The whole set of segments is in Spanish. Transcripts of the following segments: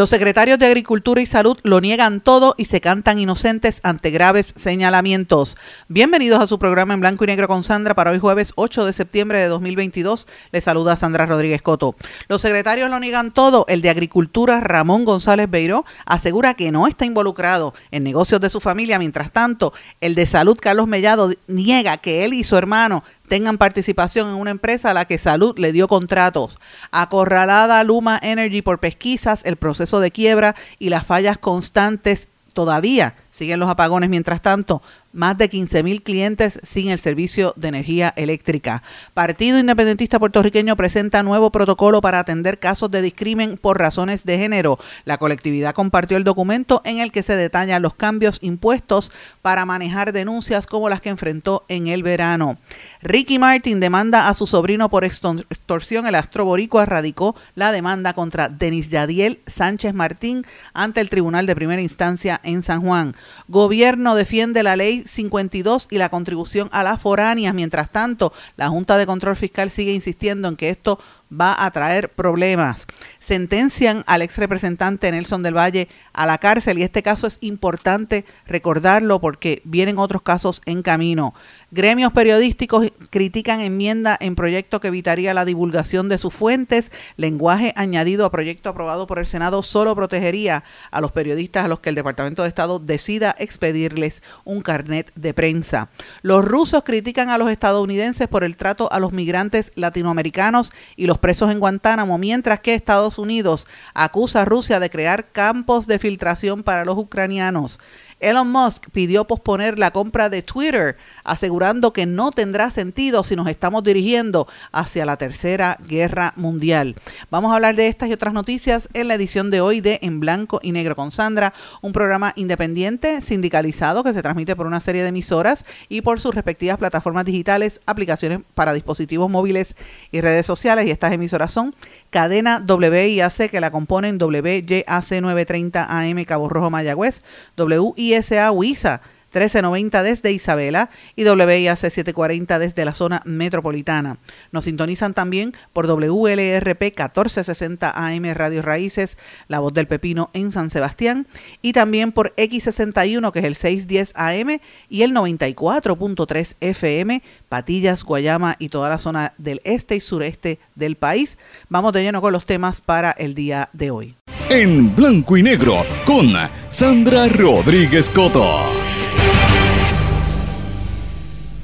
Los secretarios de Agricultura y Salud lo niegan todo y se cantan inocentes ante graves señalamientos. Bienvenidos a su programa en blanco y negro con Sandra para hoy jueves 8 de septiembre de 2022. Les saluda Sandra Rodríguez Coto. Los secretarios lo niegan todo. El de Agricultura, Ramón González Beiró, asegura que no está involucrado en negocios de su familia. Mientras tanto, el de Salud, Carlos Mellado, niega que él y su hermano tengan participación en una empresa a la que Salud le dio contratos. Acorralada Luma Energy por pesquisas, el proceso de quiebra y las fallas constantes todavía siguen los apagones mientras tanto más de 15 mil clientes sin el servicio de energía eléctrica. Partido Independentista Puertorriqueño presenta nuevo protocolo para atender casos de discrimen por razones de género. La colectividad compartió el documento en el que se detallan los cambios impuestos para manejar denuncias como las que enfrentó en el verano. Ricky Martin demanda a su sobrino por extorsión. El astro boricua radicó la demanda contra Denis Yadiel Sánchez Martín ante el Tribunal de Primera Instancia en San Juan. Gobierno defiende la ley 52 y la contribución a las foráneas. Mientras tanto, la Junta de Control Fiscal sigue insistiendo en que esto va a traer problemas. Sentencian al ex representante Nelson del Valle a la cárcel y este caso es importante recordarlo porque vienen otros casos en camino. Gremios periodísticos critican enmienda en proyecto que evitaría la divulgación de sus fuentes. Lenguaje añadido a proyecto aprobado por el Senado solo protegería a los periodistas a los que el Departamento de Estado decida expedirles un carnet de prensa. Los rusos critican a los estadounidenses por el trato a los migrantes latinoamericanos y los presos en Guantánamo, mientras que Estados Unidos acusa a Rusia de crear campos de filtración para los ucranianos. Elon Musk pidió posponer la compra de Twitter, asegurando que no tendrá sentido si nos estamos dirigiendo hacia la tercera guerra mundial. Vamos a hablar de estas y otras noticias en la edición de hoy de En Blanco y Negro con Sandra, un programa independiente, sindicalizado, que se transmite por una serie de emisoras y por sus respectivas plataformas digitales, aplicaciones para dispositivos móviles y redes sociales. Y estas emisoras son Cadena WIAC, que la componen WYAC 930 AM Cabo Rojo Mayagüez, WISA WISA 1390 desde Isabela y WIAC 740 desde la zona metropolitana. Nos sintonizan también por WLRP 1460 AM Radio Raíces, La Voz del Pepino en San Sebastián y también por X61 que es el 610 AM y el 94.3 FM, Patillas, Guayama y toda la zona del este y sureste del país. Vamos de lleno con los temas para el día de hoy. En blanco y negro con Sandra Rodríguez Coto.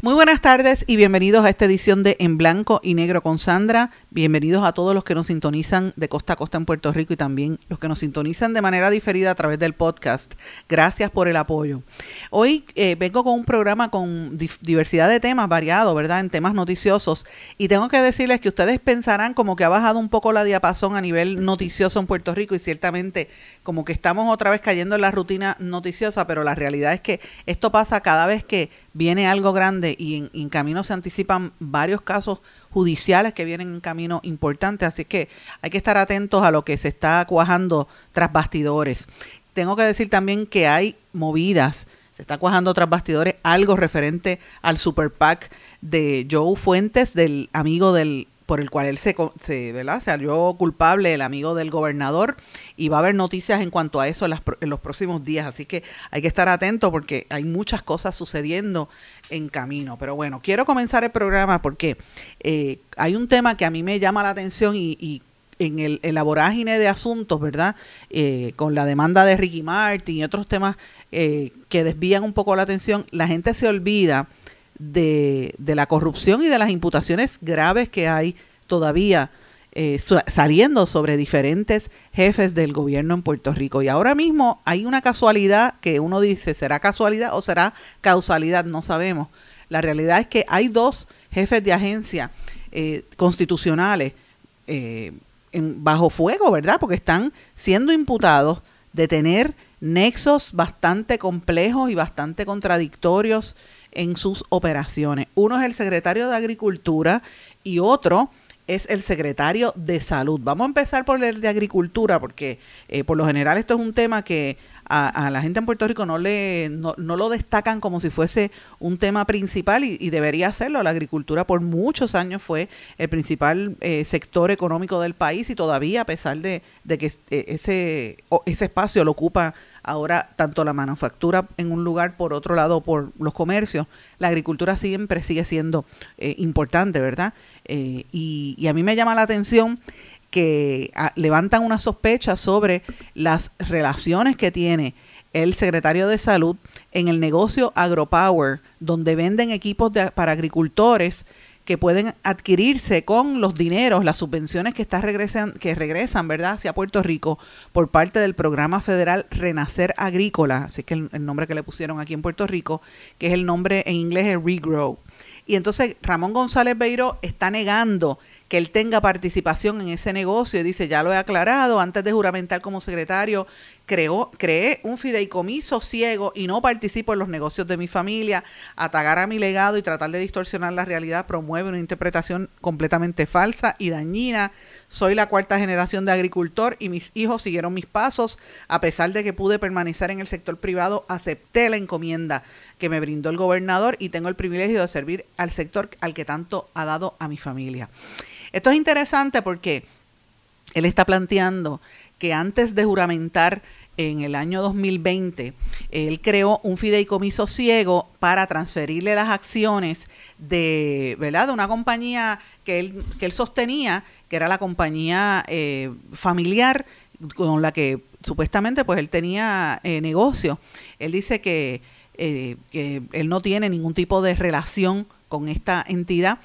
Muy buenas tardes y bienvenidos a esta edición de En Blanco y Negro con Sandra. Bienvenidos a todos los que nos sintonizan de costa a costa en Puerto Rico y también los que nos sintonizan de manera diferida a través del podcast. Gracias por el apoyo. Hoy eh, vengo con un programa con diversidad de temas variados, ¿verdad? En temas noticiosos. Y tengo que decirles que ustedes pensarán como que ha bajado un poco la diapasón a nivel noticioso en Puerto Rico y ciertamente como que estamos otra vez cayendo en la rutina noticiosa, pero la realidad es que esto pasa cada vez que viene algo grande y en, camino se anticipan varios casos judiciales que vienen en camino importante, así que hay que estar atentos a lo que se está cuajando tras bastidores. Tengo que decir también que hay movidas, se está cuajando tras bastidores algo referente al Super PAC de Joe Fuentes, del amigo del por el cual él se, se, ¿verdad? se halló culpable, el amigo del gobernador, y va a haber noticias en cuanto a eso en, en los próximos días. Así que hay que estar atento porque hay muchas cosas sucediendo en camino. Pero bueno, quiero comenzar el programa porque eh, hay un tema que a mí me llama la atención y, en, el, en vorágine de asuntos, ¿verdad? Eh, con la demanda de Ricky Martin y otros temas eh, que desvían un poco la atención, la gente se olvida de, de la corrupción y de las imputaciones graves que hay todavía eh, saliendo sobre diferentes jefes del gobierno en Puerto Rico. Y ahora mismo hay una casualidad que uno dice, ¿será casualidad o será causalidad? No sabemos. La realidad es que hay dos jefes de agencia constitucionales en, bajo fuego, ¿verdad? Porque están siendo imputados de tener nexos bastante complejos y bastante contradictorios en sus operaciones. Uno es el secretario de Agricultura y otro es el secretario de Salud. Vamos a empezar por el de Agricultura, porque eh, por lo general esto es un tema que a, la gente en Puerto Rico no, le, no, lo destacan como si fuese un tema principal y, debería serlo. La agricultura por muchos años fue el principal eh, sector económico del país y todavía a pesar de, de que eh, ese, ese espacio lo ocupa ahora tanto la manufactura en un lugar, por otro lado por los comercios, la agricultura siempre sigue siendo importante, ¿verdad? Eh, y, a mí me llama la atención que ah, levantan una sospecha sobre las relaciones que tiene el secretario de salud en el negocio AgroPower, donde venden equipos para agricultores que pueden adquirirse con los dineros, las subvenciones que, está regresan, que regresan ¿verdad? hacia Puerto Rico por parte del programa federal Renacer Agrícola, así que el, nombre que le pusieron aquí en Puerto Rico, que es el nombre en inglés es Regrow. Y entonces Ramón González Beiro está negando que él tenga participación en ese negocio y dice, ya lo he aclarado, antes de juramentar como secretario, creé un fideicomiso ciego y no participo en los negocios de mi familia, atagar a mi legado y tratar de distorsionar la realidad promueve una interpretación completamente falsa y dañina. Soy la cuarta generación de agricultor y mis hijos siguieron mis pasos. A pesar de que pude permanecer en el sector privado, acepté la encomienda que me brindó el gobernador y tengo el privilegio de servir al sector al que tanto ha dado a mi familia. Esto es interesante porque él está planteando que antes de juramentar en el año 2020, él creó un fideicomiso ciego para transferirle las acciones de, ¿verdad? de una compañía que él, que él sostenía, que era la compañía eh, familiar con la que supuestamente pues él tenía eh, negocio. Él dice que eh, que él no tiene ningún tipo de relación con esta entidad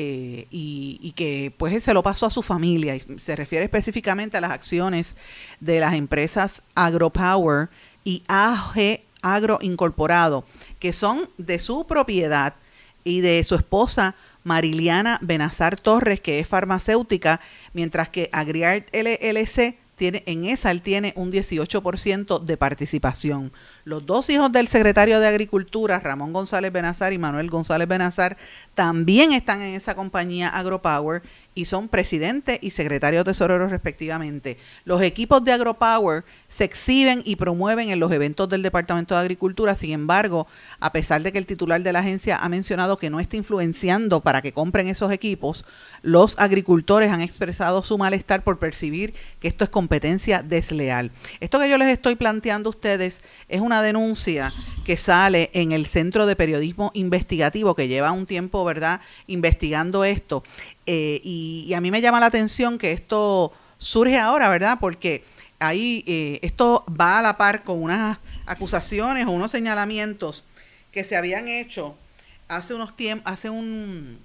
eh, y, que pues se lo pasó a su familia. Y se refiere específicamente a las acciones de las empresas AgroPower y AG Agro Incorporado, que son de su propiedad y de su esposa Mariliana Benazar Torres, que es farmacéutica, mientras que Agriart LLC tiene, en esa él tiene un 18% de participación. Los dos hijos del secretario de Agricultura, Ramón González Benazar y Manuel González Benazar, también están en esa compañía AgroPower y son presidente y secretario tesorero respectivamente. Los equipos de AgroPower se exhiben y promueven en los eventos del Departamento de Agricultura. Sin embargo, a pesar de que el titular de la agencia ha mencionado que no está influenciando para que compren esos equipos, los agricultores han expresado su malestar por percibir que esto es competencia desleal. Esto que yo les estoy planteando a ustedes es una denuncia que sale en el Centro de Periodismo Investigativo que lleva un tiempo, ¿verdad?, investigando esto. Eh, y, a mí me llama la atención que esto surge ahora, ¿verdad? Porque ahí eh, esto va a la par con unas acusaciones o unos señalamientos que se habían hecho hace unos tiempos, hace un,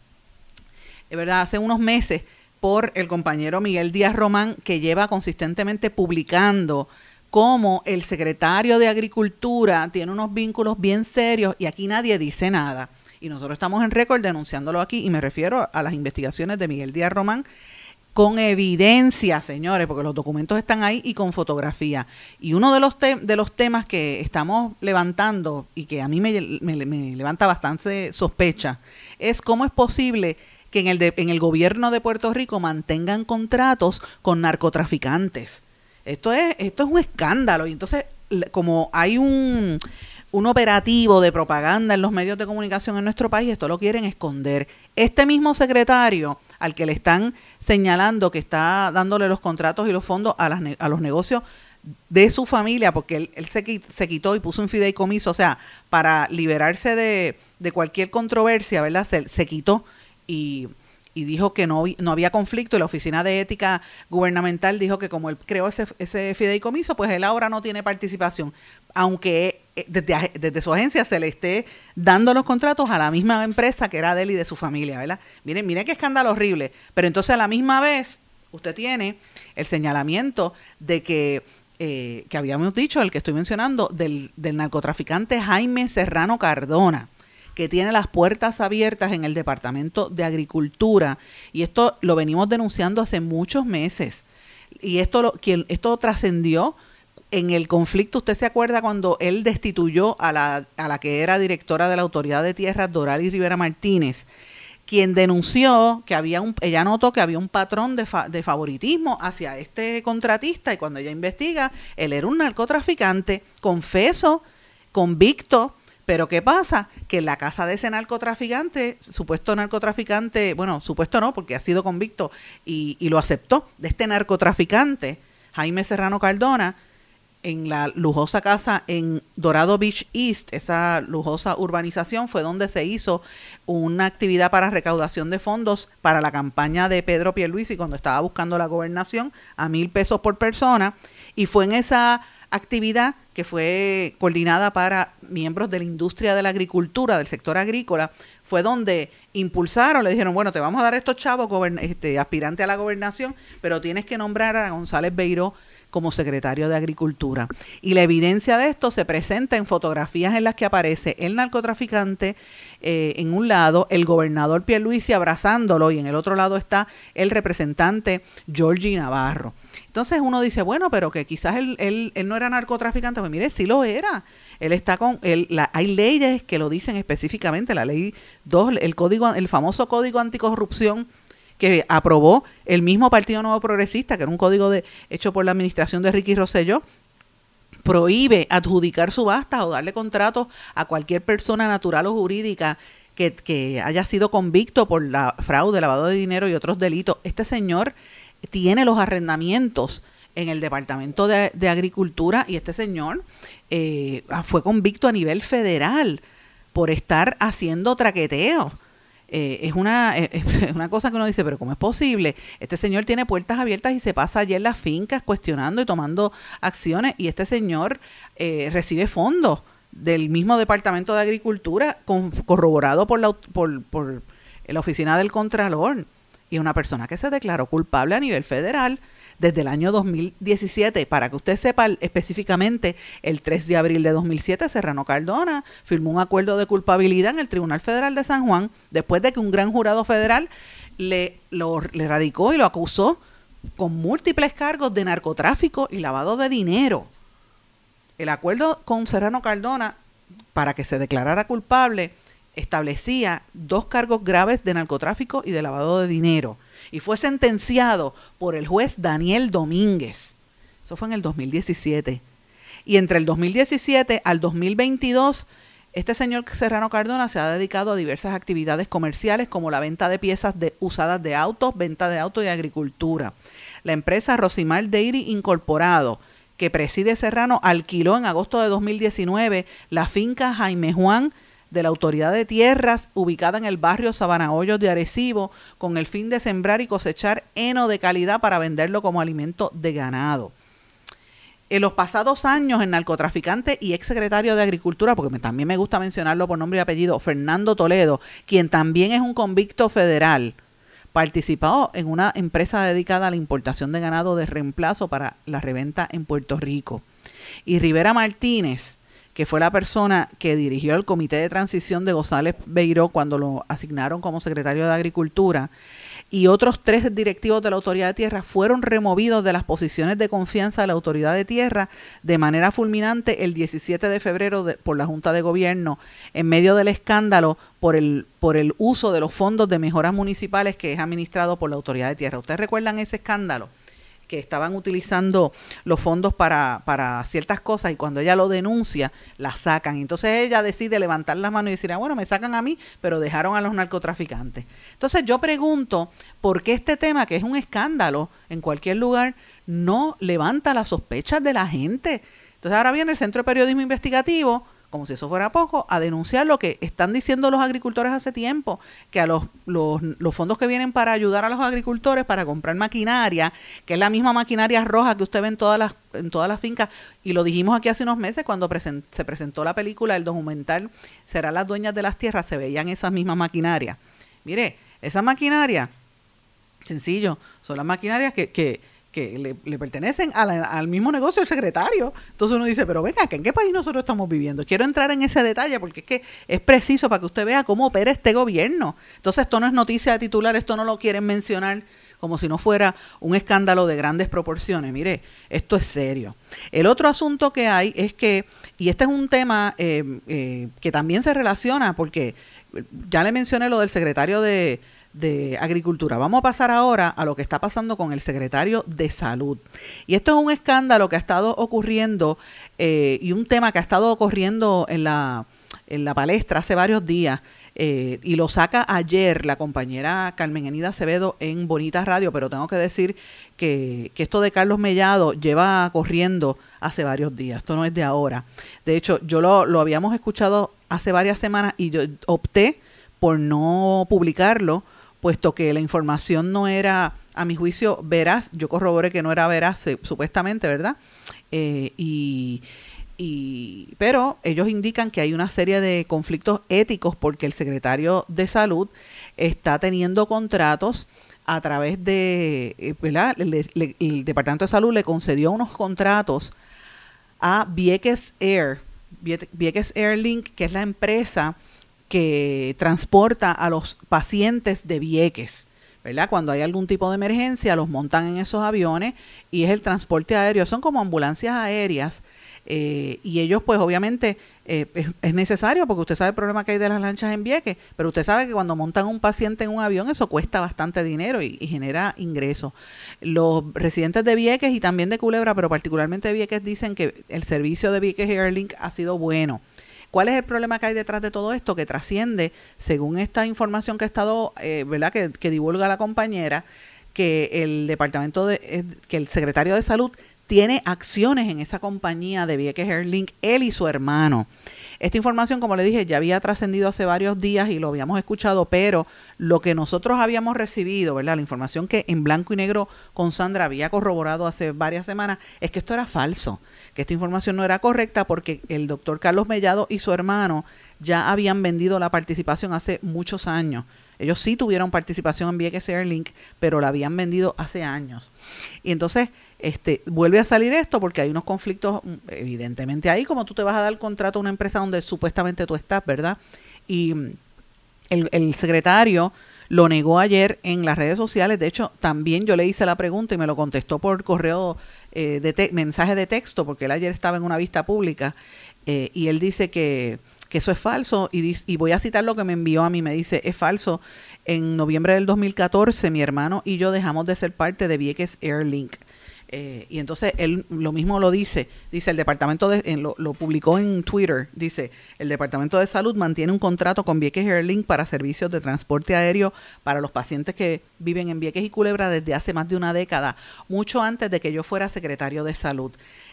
¿verdad? Hace unos meses por el compañero Miguel Díaz Román, que lleva consistentemente publicando cómo el secretario de Agricultura tiene unos vínculos bien serios y aquí nadie dice nada. Y nosotros estamos en récord denunciándolo aquí y me refiero a las investigaciones de Miguel Díaz Román con evidencia, señores, porque los documentos están ahí y con fotografía. Y uno de los, de los temas que estamos levantando y que a mí me, levanta bastante sospecha es cómo es posible que en el, en el gobierno de Puerto Rico mantengan contratos con narcotraficantes. Esto es, esto es un escándalo. Y entonces, como hay un, un operativo de propaganda en los medios de comunicación en nuestro país, esto lo quieren esconder. Este mismo secretario al que le están señalando que está dándole los contratos y los fondos a, las, a los negocios de su familia, porque él, se, se, quitó y puso un fideicomiso, o sea, para liberarse de, de cualquier controversia, ¿verdad? Se, se quitó y, dijo que no, no había conflicto y la Oficina de Ética Gubernamental dijo que como él creó ese, ese fideicomiso, pues él ahora no tiene participación, aunque desde, desde, su agencia se le esté dando los contratos a la misma empresa que era de él y de su familia, ¿verdad? Miren, miren qué escándalo horrible, pero entonces a la misma vez usted tiene el señalamiento de que eh, que habíamos dicho, el que estoy mencionando, del, del narcotraficante Jaime Serrano Cardona que tiene las puertas abiertas en el Departamento de Agricultura. Y esto lo venimos denunciando hace muchos meses. Y esto, lo, esto trascendió en el conflicto, usted se acuerda cuando él destituyó a la, a la que era directora de la Autoridad de Tierras, Doral y Rivera Martínez, quien denunció que había un, ella notó que había un patrón de, de favoritismo hacia este contratista y cuando ella investiga, él era un narcotraficante, confeso, convicto, pero ¿qué pasa? Que en la casa de ese narcotraficante, supuesto narcotraficante, bueno, supuesto no, porque ha sido convicto y, y lo aceptó, de este narcotraficante, Jaime Serrano Cardona, en la lujosa casa en Dorado Beach East, esa lujosa urbanización, fue donde se hizo una actividad para recaudación de fondos para la campaña de Pedro Pierluisi cuando estaba buscando la gobernación a mil pesos por persona. Y fue en esa actividad que fue coordinada para miembros de la industria de la agricultura, del sector agrícola, fue donde impulsaron, le dijeron, bueno, te vamos a dar estos chavos este, aspirante a la gobernación, pero tienes que nombrar a González Beiró como secretario de Agricultura. Y la evidencia de esto se presenta en fotografías en las que aparece el narcotraficante eh, en un lado, el gobernador Pierluisi abrazándolo y en el otro lado está el representante Georgie Navarro. Entonces uno dice, bueno, pero que quizás él, él, no era narcotraficante. Pues mire, sí lo era. Él está con, él, la, hay leyes que lo dicen específicamente, la ley 2, el código, el famoso código anticorrupción que aprobó el mismo Partido Nuevo Progresista, que era un código de, hecho por la administración de Ricky Rosselló, prohíbe adjudicar subastas o darle contratos a cualquier persona natural o jurídica que, que, haya sido convicto por la fraude, lavado de dinero y otros delitos. Este señor tiene los arrendamientos en el Departamento de, Agricultura y este señor eh, fue convicto a nivel federal por estar haciendo traqueteos eh, es, una, es una cosa que uno dice, pero ¿cómo es posible? Este señor tiene puertas abiertas y se pasa allí en las fincas cuestionando y tomando acciones y este señor eh, recibe fondos del mismo Departamento de Agricultura corroborado por la, por, por la Oficina del Contralor y una persona que se declaró culpable a nivel federal desde el año 2017. Para que usted sepa específicamente, el 3 de abril de 2007, Serrano Cardona firmó un acuerdo de culpabilidad en el Tribunal Federal de San Juan después de que un gran jurado federal le, lo, le radicó y lo acusó con múltiples cargos de narcotráfico y lavado de dinero. El acuerdo con Serrano Cardona para que se declarara culpable establecía dos cargos graves de narcotráfico y de lavado de dinero y fue sentenciado por el juez Daniel Domínguez. Eso fue en el 2017. Y entre el 2017 al 2022, este señor Serrano Cardona se ha dedicado a diversas actividades comerciales como la venta de piezas de, usadas de autos, venta de autos y agricultura. La empresa Rosimar Dairy Incorporado, que preside Serrano, alquiló en agosto de 2019 la finca Jaime Juan de la Autoridad de Tierras, ubicada en el barrio Sabana de Arecibo, con el fin de sembrar y cosechar heno de calidad para venderlo como alimento de ganado. En los pasados años, el narcotraficante y exsecretario de Agricultura, porque también me gusta mencionarlo por nombre y apellido, Fernando Toledo, quien también es un convicto federal, participó en una empresa dedicada a la importación de ganado de reemplazo para la reventa en Puerto Rico. Y Rivera Martínez, que fue la persona que dirigió el comité de transición de González Beiró cuando lo asignaron como secretario de Agricultura, y otros tres directivos de la Autoridad de Tierra fueron removidos de las posiciones de confianza de la Autoridad de Tierra de manera fulminante el 17 de febrero por la Junta de Gobierno en medio del escándalo por el, por el uso de los fondos de mejoras municipales que es administrado por la Autoridad de Tierra. ¿Ustedes recuerdan ese escándalo? Que estaban utilizando los fondos para, para ciertas cosas y cuando ella lo denuncia, la sacan. Entonces ella decide levantar las manos y decir, ah, bueno, me sacan a mí, pero dejaron a los narcotraficantes. Entonces yo pregunto, ¿por qué este tema, que es un escándalo en cualquier lugar, no levanta las sospechas de la gente? Entonces ahora viene el Centro de Periodismo Investigativo como si eso fuera poco, a denunciar lo que están diciendo los agricultores hace tiempo, que a los, los, los, fondos que vienen para ayudar a los agricultores para comprar maquinaria, que es la misma maquinaria roja que usted ve en todas las, en todas las fincas, y lo dijimos aquí hace unos meses cuando se presentó la película, el documental Será las dueñas de las tierras, se veían esas mismas maquinarias. Mire, esa maquinaria, sencillo, son las maquinarias que, que que le, pertenecen al mismo negocio del secretario. Entonces uno dice, pero venga, ¿en qué país nosotros estamos viviendo? Quiero entrar en ese detalle porque es que es preciso para que usted vea cómo opera este gobierno. Entonces esto no es noticia de titular, esto no lo quieren mencionar como si no fuera un escándalo de grandes proporciones. Mire, esto es serio. El otro asunto que hay es que, y este es un tema eh, eh, que también se relaciona porque ya le mencioné lo del secretario de de Agricultura. Vamos a pasar ahora a lo que está pasando con el secretario de Salud. Y esto es un escándalo que ha estado ocurriendo eh, y un tema que ha estado ocurriendo en la, en la palestra hace varios días. Eh, y lo saca ayer la compañera Carmen Enida Acevedo en Bonita Radio, pero tengo que decir que, que, esto de Carlos Mellado lleva corriendo hace varios días, esto no es de ahora. De hecho, yo lo, lo habíamos escuchado hace varias semanas y yo opté por no publicarlo puesto que la información no era, a mi juicio, veraz. Yo corroboré que no era veraz, supuestamente, ¿verdad? Eh, y, pero ellos indican que hay una serie de conflictos éticos porque el secretario de salud está teniendo contratos a través de, eh, ¿verdad? el Departamento de Salud le concedió unos contratos a Vieques Air, Vieques Airlink, que es la empresa que transporta a los pacientes de Vieques. ¿verdad? Cuando hay algún tipo de emergencia, los montan en esos aviones y es el transporte aéreo. Son como ambulancias aéreas eh, y ellos pues obviamente eh, es, necesario porque usted sabe el problema que hay de las lanchas en Vieques, pero usted sabe que cuando montan un paciente en un avión eso cuesta bastante dinero y, y genera ingresos. Los residentes de Vieques y también de Culebra, pero particularmente de Vieques, dicen que el servicio de Vieques Airlink ha sido bueno ¿Cuál es el problema que hay detrás de todo esto? Que trasciende, según esta información que ha estado, eh, ¿verdad? Que, divulga la compañera, que el departamento de, que el secretario de salud tiene acciones en esa compañía de Vieques Airlink, él y su hermano. Esta información, como le dije, ya había trascendido hace varios días y lo habíamos escuchado, pero lo que nosotros habíamos recibido, ¿verdad? La información que en blanco y negro con Sandra había corroborado hace varias semanas, es que esto era falso que esta información no era correcta porque el doctor Carlos Mellado y su hermano ya habían vendido la participación hace muchos años. Ellos sí tuvieron participación en Vieques Airlink, pero la habían vendido hace años. Y entonces este, vuelve a salir esto porque hay unos conflictos mm, evidentemente ahí, como tú te vas a dar contrato a una empresa donde supuestamente tú estás, ¿verdad? Y mm, el, el secretario lo negó ayer en las redes sociales. De hecho, también yo le hice la pregunta y me lo contestó por correo eh, de mensaje de texto, porque él ayer estaba en una vista pública eh, y él dice que, que eso es falso y, y voy a citar lo que me envió a mí, me dice, es falso. En noviembre del 2014 mi hermano y yo dejamos de ser parte de Vieques Airlink. Eh, y entonces él lo mismo lo dice, dice el departamento de, lo, lo, publicó en Twitter, dice el departamento de salud mantiene un contrato con Vieques Airlink para servicios de transporte aéreo para los pacientes que viven en Vieques y Culebra desde hace más de una década, mucho antes de que yo fuera secretario de salud.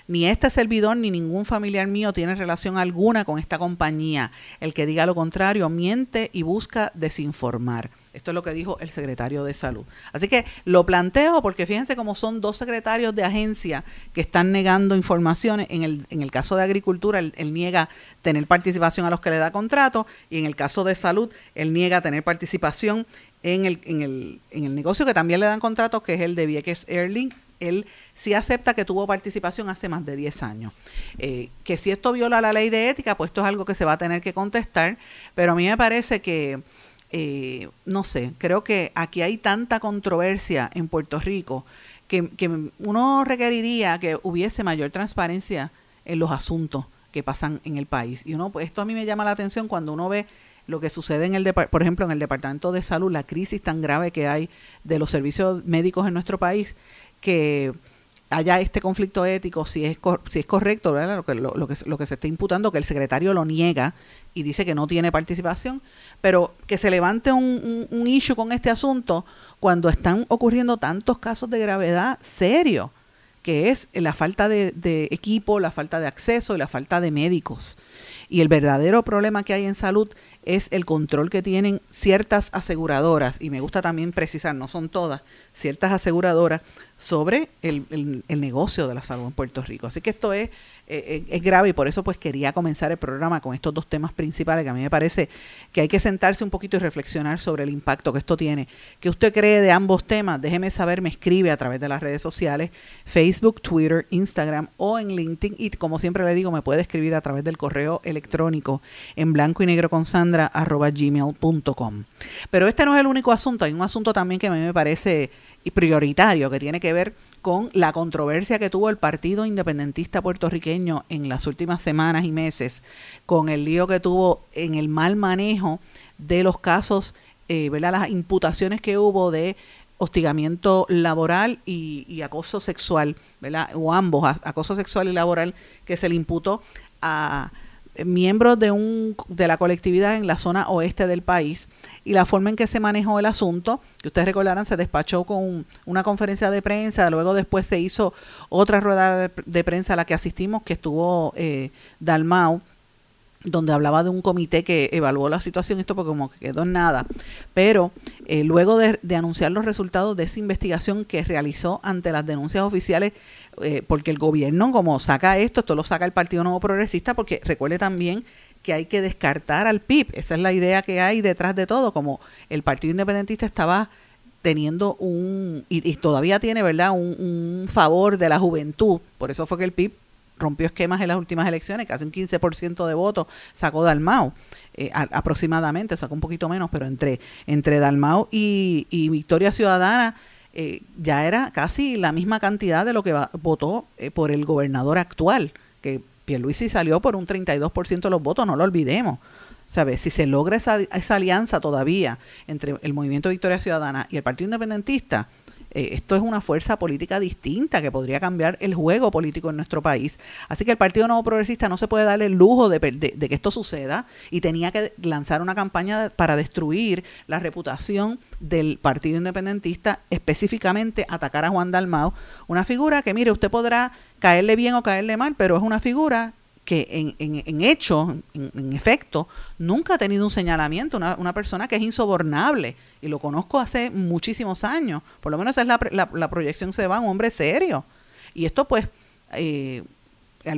Ni este servidor ni ningún familiar mío tiene relación alguna con esta compañía. El que diga lo contrario miente y busca desinformar. Esto es lo que dijo el secretario de salud. Así que lo planteo porque fíjense cómo son dos secretarios de agencia que están negando informaciones. En el, en el caso de agricultura, él, niega tener participación a los que le da contrato y en el caso de salud, él niega tener participación en el, en el, en el negocio que también le dan contratos, que es el de Vieques Airlink. Él sí acepta que tuvo participación hace más de 10 años. Eh, que si esto viola la ley de ética, pues esto es algo que se va a tener que contestar, pero a mí me parece que eh, no sé, creo que aquí hay tanta controversia en Puerto Rico que, uno requeriría que hubiese mayor transparencia en los asuntos que pasan en el país. Y uno, pues esto a mí me llama la atención cuando uno ve lo que sucede en el por ejemplo en el departamento de salud, la crisis tan grave que hay de los servicios médicos en nuestro país, que haya este conflicto ético, si es, si es correcto, Lo, que, lo, que, lo que se está imputando, que el secretario lo niega y dice que no tiene participación, pero que se levante un, un, issue con este asunto cuando están ocurriendo tantos casos de gravedad serio, que es la falta de, de equipo, la falta de acceso y la falta de médicos. Y el verdadero problema que hay en salud es el control que tienen ciertas aseguradoras, y me gusta también precisar, no son todas, ciertas aseguradoras sobre el, el negocio de la salud en Puerto Rico. Así que esto es eh, eh, es grave y por eso pues quería comenzar el programa con estos dos temas principales que a mí me parece que hay que sentarse un poquito y reflexionar sobre el impacto que esto tiene. ¿Qué usted cree de ambos temas? Déjeme saber, me escribe a través de las redes sociales, Facebook, Twitter, Instagram o en LinkedIn y como siempre le digo, me puede escribir a través del correo electrónico en blanco y negro con sandra Pero este no es el único asunto, hay un asunto también que a mí me parece prioritario que tiene que ver con la controversia que tuvo el Partido Independentista puertorriqueño en las últimas semanas y meses, con el lío que tuvo en el mal manejo de los casos, eh, ¿verdad? las imputaciones que hubo de hostigamiento laboral y, acoso sexual, ¿verdad? o ambos, acoso sexual y laboral, que se le imputó a miembros de, un, de la colectividad en la zona oeste del país y la forma en que se manejó el asunto, que ustedes recordarán, se despachó con una conferencia de prensa, luego después se hizo otra rueda de, prensa a la que asistimos, que estuvo eh, Dalmau, donde hablaba de un comité que evaluó la situación, esto porque como que quedó en nada, pero eh, luego de, anunciar los resultados de esa investigación que realizó ante las denuncias oficiales, eh, porque el gobierno como saca esto, esto lo saca el Partido Nuevo Progresista, porque recuerde también que hay que descartar al PIB, esa es la idea que hay detrás de todo, como el Partido Independentista estaba teniendo un, y, todavía tiene, ¿verdad?, un, favor de la juventud, por eso fue que el PIB rompió esquemas en las últimas elecciones, casi un 15% de votos sacó Dalmau, eh, aproximadamente, sacó un poquito menos, pero entre, entre Dalmau y, Victoria Ciudadana eh, ya era casi la misma cantidad de lo que votó eh, por el gobernador actual, que Pierluisi salió por un 32% de los votos, no lo olvidemos. ¿Sabes? Si se logra esa, esa alianza todavía entre el Movimiento Victoria Ciudadana y el Partido Independentista, eh, esto es una fuerza política distinta que podría cambiar el juego político en nuestro país. Así que el Partido Nuevo Progresista no se puede dar el lujo de, que esto suceda y tenía que lanzar una campaña para destruir la reputación del Partido Independentista, específicamente atacar a Juan Dalmao, una figura que, mire, usted podrá caerle bien o caerle mal, pero es una figura que en, en, en hecho, en, efecto, nunca ha tenido un señalamiento, una, una, persona que es insobornable, y lo conozco hace muchísimos años, por lo menos esa es la, la, la proyección se va, un hombre serio. Y esto pues, eh,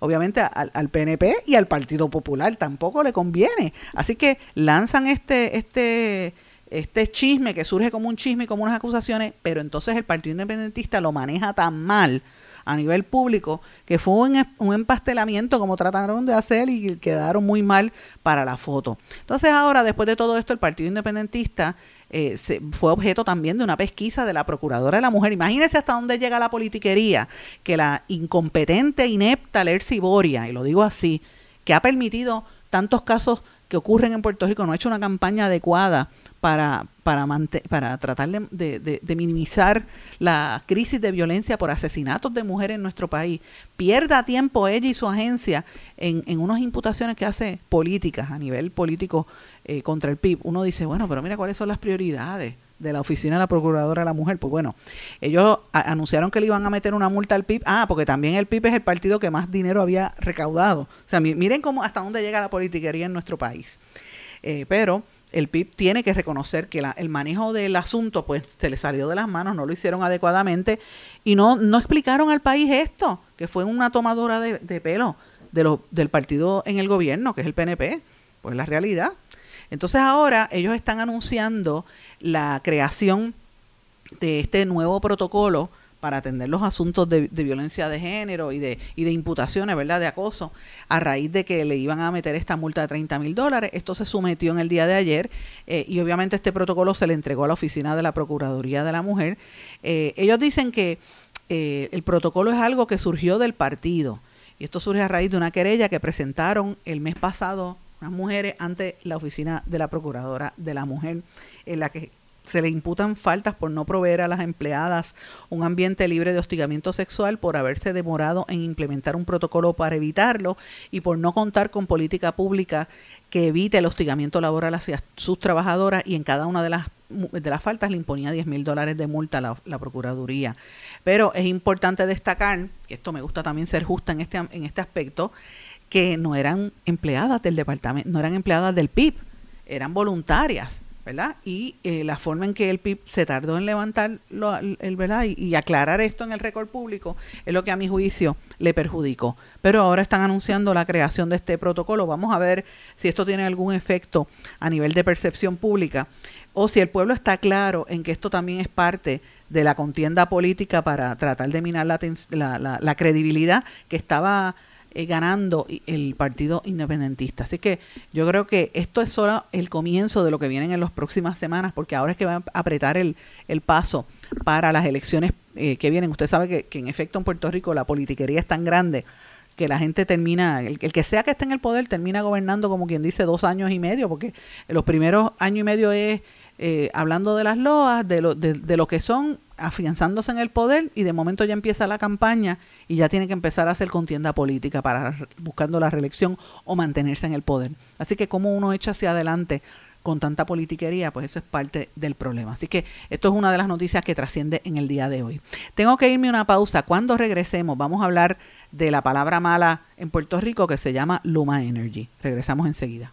obviamente al, al, PNP y al Partido Popular tampoco le conviene. Así que lanzan este, este, este chisme que surge como un chisme y como unas acusaciones, pero entonces el Partido Independentista lo maneja tan mal a nivel público, que fue un, un empastelamiento como trataron de hacer y quedaron muy mal para la foto. Entonces ahora, después de todo esto, el Partido Independentista eh, se, fue objeto también de una pesquisa de la Procuradora de la Mujer. Imagínense hasta dónde llega la politiquería, que la incompetente, inepta Lercy Boria, y lo digo así, que ha permitido tantos casos que ocurren en Puerto Rico, no ha hecho una campaña adecuada para, para, para tratar de, minimizar la crisis de violencia por asesinatos de mujeres en nuestro país. Pierda tiempo ella y su agencia en, en unas imputaciones que hace políticas a nivel político eh, contra el PIB. Uno dice, bueno, pero mira cuáles son las prioridades de la oficina de la Procuradora de la Mujer. Pues bueno, ellos anunciaron que le iban a meter una multa al PIB. Ah, porque también el PIB es el partido que más dinero había recaudado. O sea, miren cómo hasta dónde llega la politiquería en nuestro país. Eh, pero el PIB tiene que reconocer que el manejo del asunto pues se le salió de las manos, no lo hicieron adecuadamente y no, no explicaron al país esto, que fue una tomadora de, pelo de lo, del partido en el gobierno, que es el PNP, pues la realidad. Entonces ahora ellos están anunciando la creación de este nuevo protocolo para atender los asuntos de, violencia de género y de, y de imputaciones, ¿verdad?, de acoso, a raíz de que le iban a meter esta multa de 30 mil dólares. Esto se sometió en el día de ayer eh, y obviamente este protocolo se le entregó a la oficina de la Procuraduría de la Mujer. Eh, ellos dicen que eh, el protocolo es algo que surgió del partido y esto surge a raíz de una querella que presentaron el mes pasado unas mujeres ante la oficina de la Procuradora de la Mujer, en la que se le imputan faltas por no proveer a las empleadas un ambiente libre de hostigamiento sexual, por haberse demorado en implementar un protocolo para evitarlo y por no contar con política pública que evite el hostigamiento laboral hacia sus trabajadoras y en cada una de las, de las faltas le imponía 10 mil dólares de multa a la, Procuraduría. Pero es importante destacar, que esto me gusta también ser justa en este, en este aspecto, que no eran empleadas del departamento, no eran empleadas del PIB, eran voluntarias, ¿verdad? Y eh, la forma en que el PIB se tardó en levantar el, ¿verdad? Y, aclarar esto en el récord público es lo que a mi juicio le perjudicó. Pero ahora están anunciando la creación de este protocolo. Vamos a ver si esto tiene algún efecto a nivel de percepción pública o si el pueblo está claro en que esto también es parte de la contienda política para tratar de minar la, la, la credibilidad que estaba eh, ganando el Partido Independentista. Así que yo creo que esto es solo el comienzo de lo que viene en las próximas semanas, porque ahora es que va a apretar el, el paso para las elecciones eh, que vienen. Usted sabe que, en efecto en Puerto Rico la politiquería es tan grande que la gente termina, el, que sea que esté en el poder, termina gobernando como quien dice dos años y medio, porque los primeros años y medio es eh, hablando de las loas, de lo, de, lo que son afianzándose en el poder y de momento ya empieza la campaña y ya tiene que empezar a hacer contienda política para buscando la reelección o mantenerse en el poder. Así que como uno echa hacia adelante con tanta politiquería, pues eso es parte del problema. Así que esto es una de las noticias que trasciende en el día de hoy. Tengo que irme a una pausa. Cuando regresemos vamos a hablar de la palabra mala en Puerto Rico que se llama Luma Energy. Regresamos enseguida.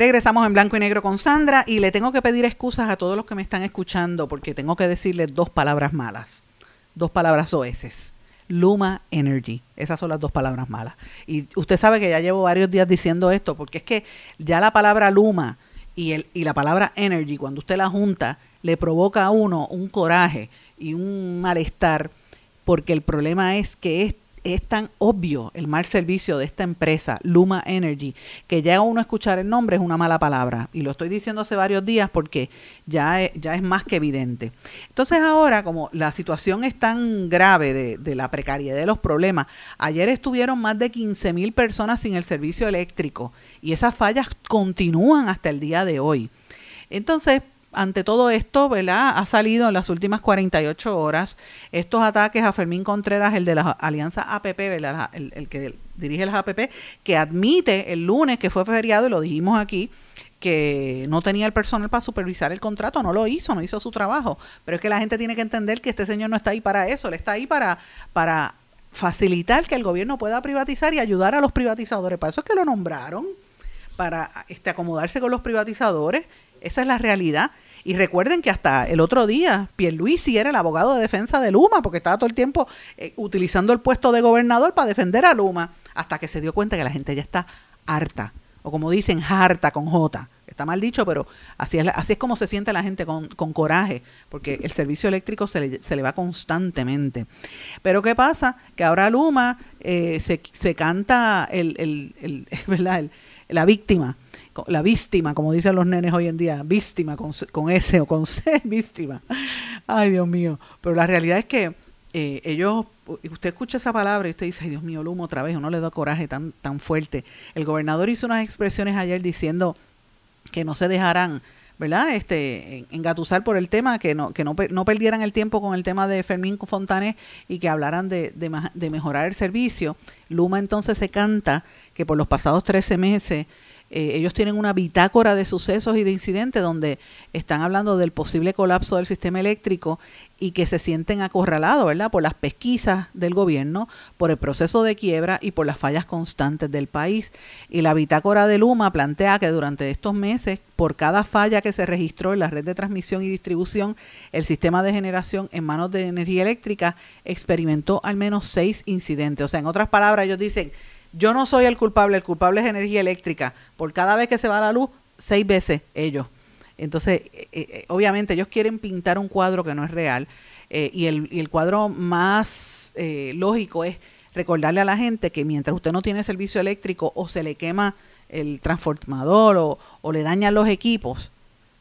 Regresamos en blanco y negro con Sandra y le tengo que pedir excusas a todos los que me están escuchando porque tengo que decirles dos palabras malas, dos palabras oeces. Luma Energy. Esas son las dos palabras malas. Y usted sabe que ya llevo varios días diciendo esto porque es que ya la palabra Luma y, el, y la palabra Energy, cuando usted la junta, le provoca a uno un coraje y un malestar porque el problema es que es es tan obvio el mal servicio de esta empresa, Luma Energy, que ya uno escuchar el nombre es una mala palabra. Y lo estoy diciendo hace varios días porque ya es, ya es más que evidente. Entonces ahora, como la situación es tan grave de, de la precariedad de los problemas, ayer estuvieron más de 15 mil personas sin el servicio eléctrico y esas fallas continúan hasta el día de hoy. Entonces, ante todo esto, ¿verdad? Ha salido en las últimas 48 horas estos ataques a Fermín Contreras, el de la Alianza APP, ¿verdad? El, que dirige las APP, que admite el lunes que fue feriado, y lo dijimos aquí, que no tenía el personal para supervisar el contrato, no lo hizo, no hizo su trabajo. Pero es que la gente tiene que entender que este señor no está ahí para eso, él está ahí para, para facilitar que el gobierno pueda privatizar y ayudar a los privatizadores. Para eso es que lo nombraron, para este, acomodarse con los privatizadores esa es la realidad. Y recuerden que hasta el otro día Pierluisi era el abogado de defensa de Luma porque estaba todo el tiempo eh, utilizando el puesto de gobernador para defender a Luma hasta que se dio cuenta que la gente ya está harta o como dicen harta con J. Está mal dicho, pero así es, así es como se siente la gente con, coraje, porque el servicio eléctrico se le, se le, va constantemente. Pero ¿qué pasa? Que ahora Luma eh, se, se, canta el, el, el, ¿verdad? la víctima la víctima, como dicen los nenes hoy en día, víctima con, con S o con C, víctima. Ay, Dios mío. Pero la realidad es que eh, ellos, usted escucha esa palabra y usted dice, ay Dios mío, Lumo otra vez, no le da coraje tan, tan fuerte. El gobernador hizo unas expresiones ayer diciendo que no se dejarán, ¿verdad? Este, engatusar por el tema, que no, que no, no perdieran el tiempo con el tema de Fermín Fontanes y que hablaran de, de, de mejorar el servicio. Luma entonces se canta que por los pasados 13 meses eh, ellos tienen una bitácora de sucesos y de incidentes donde están hablando del posible colapso del sistema eléctrico y que se sienten acorralados, ¿verdad? Por las pesquisas del gobierno, por el proceso de quiebra y por las fallas constantes del país. Y la bitácora de Luma plantea que durante estos meses, por cada falla que se registró en la red de transmisión y distribución, el sistema de generación en manos de energía eléctrica experimentó al menos seis incidentes. O sea, en otras palabras, ellos dicen, yo no soy el culpable, el culpable es energía eléctrica. Por cada vez que se va la luz, seis veces ellos. Entonces, eh, eh, obviamente ellos quieren pintar un cuadro que no es real eh, y, el, el, cuadro más lógico es recordarle a la gente que mientras usted no tiene servicio eléctrico o se le quema el transformador o, o le dañan los equipos,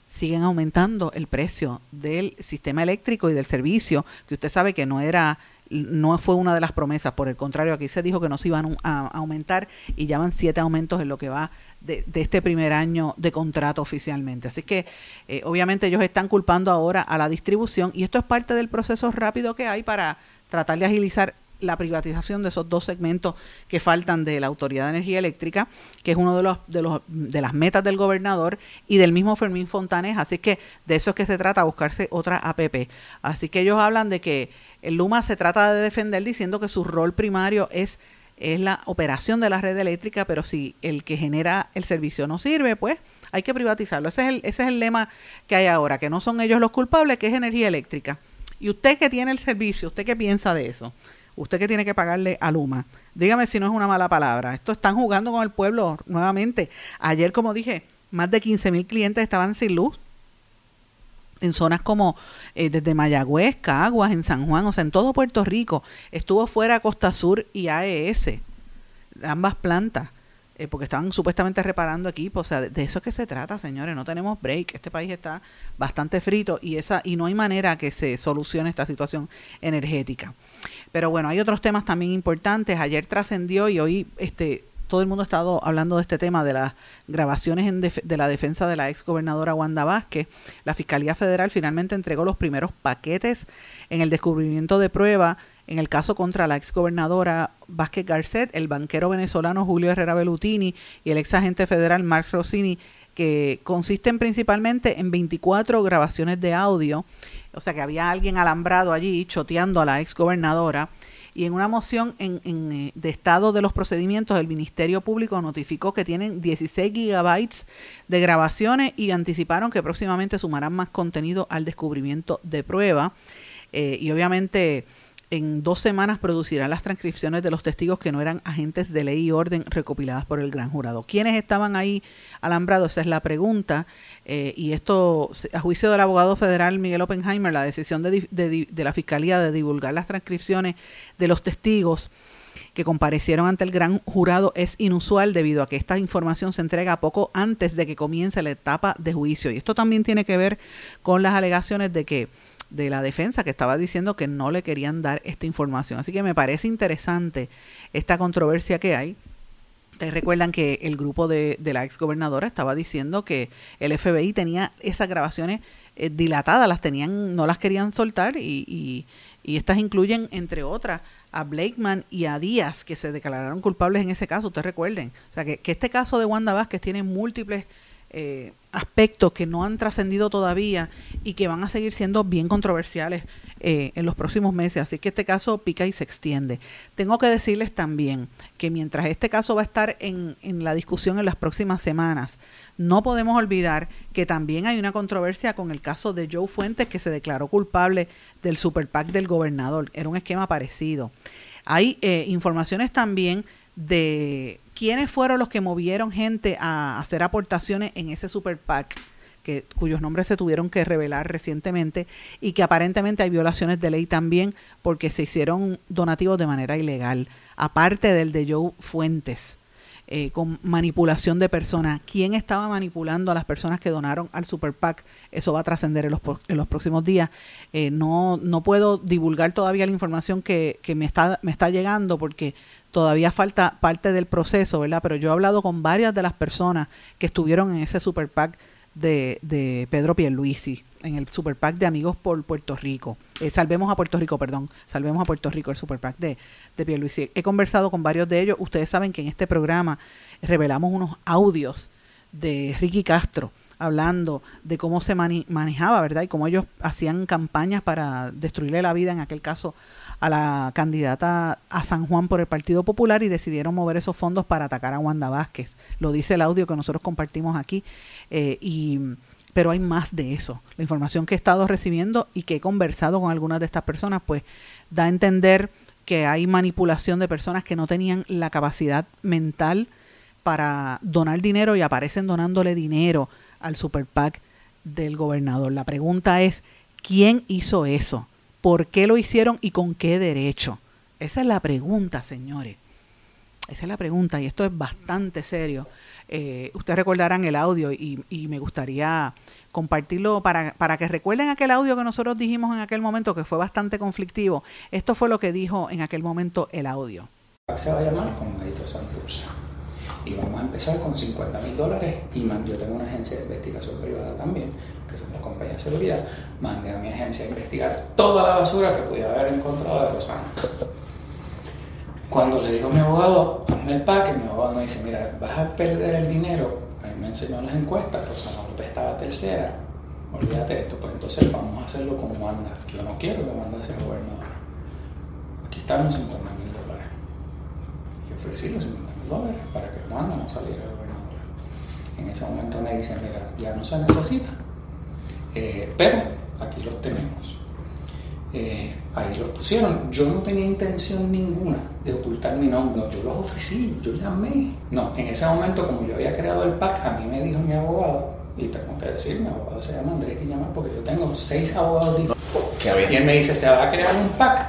siguen aumentando el precio del sistema eléctrico y del servicio, que usted sabe que no era no fue una de las promesas, por el contrario, aquí se dijo que no se iban a, aumentar y ya van siete aumentos en lo que va de, este primer año de contrato oficialmente. Así que eh, obviamente ellos están culpando ahora a la distribución y esto es parte del proceso rápido que hay para tratar de agilizar la privatización de esos dos segmentos que faltan de la Autoridad de Energía Eléctrica, que es uno de los de los de las metas del gobernador y del mismo Fermín Fontanes, así que de eso es que se trata buscarse otra APP. Así que ellos hablan de que el Luma se trata de defender diciendo que su rol primario es, es la operación de la red eléctrica, pero si el que genera el servicio no sirve, pues hay que privatizarlo. Ese es el, ese es el lema que hay ahora, que no son ellos los culpables, que es energía eléctrica. Y usted que tiene el servicio, ¿usted qué piensa de eso? Usted que tiene que pagarle a Luma. Dígame si no es una mala palabra. Esto están jugando con el pueblo nuevamente. Ayer, como dije, más de 15 mil clientes estaban sin luz en zonas como eh, desde Mayagüez, Caguas, en San Juan, o sea, en todo Puerto Rico. Estuvo fuera Costa Sur y AES, ambas plantas, eh, porque estaban supuestamente reparando equipos. O sea, de, eso es que se trata, señores. No tenemos break. Este país está bastante frito y, esa, y no hay manera que se solucione esta situación energética. Pero bueno, hay otros temas también importantes. Ayer trascendió y hoy este, todo el mundo ha estado hablando de este tema de las grabaciones de la defensa de la ex gobernadora Wanda Vázquez. La Fiscalía Federal finalmente entregó los primeros paquetes en el descubrimiento de prueba en el caso contra la ex gobernadora Vázquez Garcet, el banquero venezolano Julio Herrera Bellutini y el ex agente federal Mark Rossini, que consisten principalmente en 24 grabaciones de audio. O sea que había alguien alambrado allí choteando a la ex gobernadora y en una moción en, eh, de estado de los procedimientos, el Ministerio Público notificó que tienen 16 gigabytes de grabaciones y anticiparon que próximamente sumarán más contenido al descubrimiento de prueba. Eh, y obviamente en dos semanas producirán las transcripciones de los testigos que no eran agentes de ley y orden recopiladas por el gran jurado. ¿Quiénes estaban ahí alambrados? Esa es la pregunta. Eh, y esto, a juicio del abogado federal Miguel Oppenheimer, la decisión de, de, la Fiscalía de divulgar las transcripciones de los testigos que comparecieron ante el gran jurado es inusual debido a que esta información se entrega poco antes de que comience la etapa de juicio. Y esto también tiene que ver con las alegaciones de que de la defensa que estaba diciendo que no le querían dar esta información. Así que me parece interesante esta controversia que hay. Ustedes recuerdan que el grupo de, de la exgobernadora estaba diciendo que el FBI tenía esas grabaciones eh, dilatadas, las tenían, no las querían soltar y, y, y estas incluyen, entre otras, a Blakeman y a Díaz, que se declararon culpables en ese caso, ustedes recuerden. O sea, que, que este caso de Wanda Vázquez tiene múltiples eh, aspectos que no han trascendido todavía y que van a seguir siendo bien controversiales eh, en los próximos meses. Así que este caso pica y se extiende. Tengo que decirles también que mientras este caso va a estar en, la discusión en las próximas semanas, no podemos olvidar que también hay una controversia con el caso de Joe Fuentes que se declaró culpable del super PAC del gobernador. Era un esquema parecido. Hay eh, informaciones también de quiénes fueron los que movieron gente a hacer aportaciones en ese super PAC, que, cuyos nombres se tuvieron que revelar recientemente y que aparentemente hay violaciones de ley también porque se hicieron donativos de manera ilegal, aparte del de Joe Fuentes. Eh, con manipulación de personas. ¿Quién estaba manipulando a las personas que donaron al Super PAC? Eso va a trascender en los, en los próximos días. Eh, no, no puedo divulgar todavía la información que, que me, está, me está llegando porque todavía falta parte del proceso, ¿verdad? Pero yo he hablado con varias de las personas que estuvieron en ese Super PAC de, de Pedro Pierluisi, en el Super PAC de Amigos por Puerto Rico. Eh, salvemos a Puerto Rico, perdón. Salvemos a Puerto Rico, el Super PAC de, de Pierluisi. He conversado con varios de ellos. Ustedes saben que en este programa revelamos unos audios de Ricky Castro hablando de cómo se manejaba, ¿verdad? Y cómo ellos hacían campañas para destruirle la vida, en aquel caso, a la candidata a San Juan por el Partido Popular y decidieron mover esos fondos para atacar a Wanda Vázquez. Lo dice el audio que nosotros compartimos aquí. Eh, y pero hay más de eso. La información que he estado recibiendo y que he conversado con algunas de estas personas, pues da a entender que hay manipulación de personas que no tenían la capacidad mental para donar dinero y aparecen donándole dinero al super PAC del gobernador. La pregunta es, ¿quién hizo eso? ¿Por qué lo hicieron y con qué derecho? Esa es la pregunta, señores. Esa es la pregunta y esto es bastante serio. Eh, ustedes recordarán el audio y, me gustaría compartirlo para, para que recuerden aquel audio que nosotros dijimos en aquel momento que fue bastante conflictivo. Esto fue lo que dijo en aquel momento el audio. Se va a llamar. Y vamos a empezar con 50 mil dólares. Y yo tengo una agencia de investigación privada también, que es una compañía de seguridad. Mandé a mi agencia a investigar toda la basura que pudiera haber encontrado de Rosana. Cuando le digo a mi abogado, hazme el paque, mi abogado me dice, mira, vas a perder el dinero. A mí me enseñó las encuestas, Rosana López estaba tercera. Olvídate de esto, pues entonces vamos a hacerlo como manda. Yo no quiero que manda sea gobernadora. Aquí están los 50 mil dólares. Y ofrecí los 50 mil dólares para que Wanda no saliera gobernadora. En ese momento me dicen, mira, ya no se necesita. Eh, pero aquí los tenemos. Eh, ahí los pusieron. Yo no tenía intención ninguna de ocultar mi nombre, yo los ofrecí, yo llamé. No, en ese momento, como yo había creado el PAC, a mí me dijo mi abogado, y tengo que decir, mi abogado se llama Andrés Guillamar, porque yo tengo seis abogados diferentes. Y él me dice, se va a crear un PAC.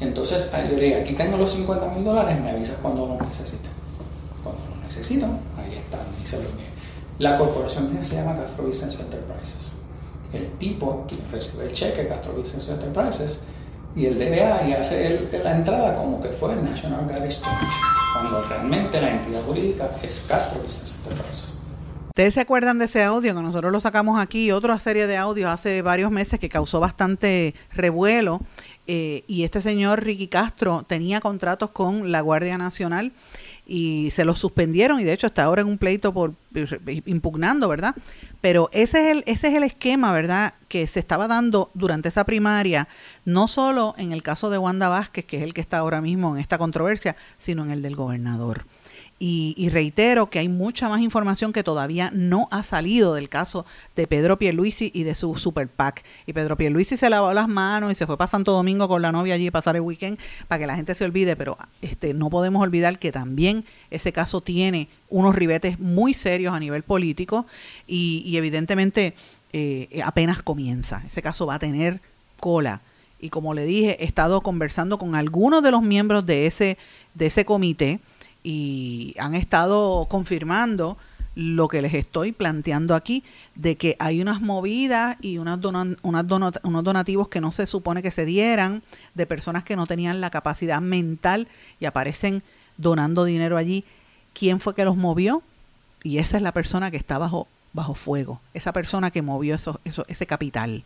Entonces, yo le dije, aquí tengo los 50 mil dólares, me avisas cuando lo necesiten. Cuando lo necesitan, ahí están, y se lo La corporación se llama Castro Business Enterprises el tipo recibe el cheque Castro Business Enterprises y el DBA y hace la entrada como que fue el National Guard Exchange, cuando realmente la entidad jurídica es Castro Business Enterprises. ¿Ustedes se acuerdan de ese audio que nosotros lo sacamos aquí? Otra serie de audios hace varios meses que causó bastante revuelo. Eh, y este señor Ricky Castro tenía contratos con la Guardia Nacional y se los suspendieron y de hecho está ahora en un pleito por impugnando, ¿verdad? Pero ese es el, ese es el esquema, ¿verdad?, que se estaba dando durante esa primaria, no solo en el caso de Wanda Vázquez, que es el que está ahora mismo en esta controversia, sino en el del gobernador. Y, reitero que hay mucha más información que todavía no ha salido del caso de Pedro Pierluisi y de su super PAC. Y Pedro Pierluisi se lavó las manos y se fue para Santo Domingo con la novia allí a pasar el weekend para que la gente se olvide, pero este no podemos olvidar que también ese caso tiene unos ribetes muy serios a nivel político y, evidentemente eh, apenas comienza. Ese caso va a tener cola. Y como le dije, he estado conversando con algunos de los miembros de ese, de ese comité y han estado confirmando lo que les estoy planteando aquí, de que hay unas movidas y unas unos donativos que no se supone que se dieran de personas que no tenían la capacidad mental y aparecen donando dinero allí. ¿Quién fue que los movió? Y esa es la persona que está bajo, bajo fuego, esa persona que movió eso, eso, ese capital.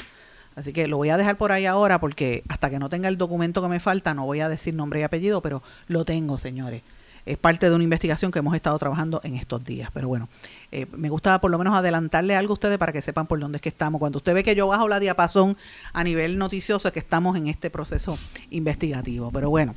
Así que lo voy a dejar por ahí ahora porque hasta que no tenga el documento que me falta no voy a decir nombre y apellido, pero lo tengo, señores es parte de una investigación que hemos estado trabajando en estos días. Pero bueno, eh, me gusta por lo menos adelantarle algo a ustedes para que sepan por dónde es que estamos. Cuando usted ve que yo bajo la diapasón a nivel noticioso, es que estamos en este proceso investigativo. Pero bueno,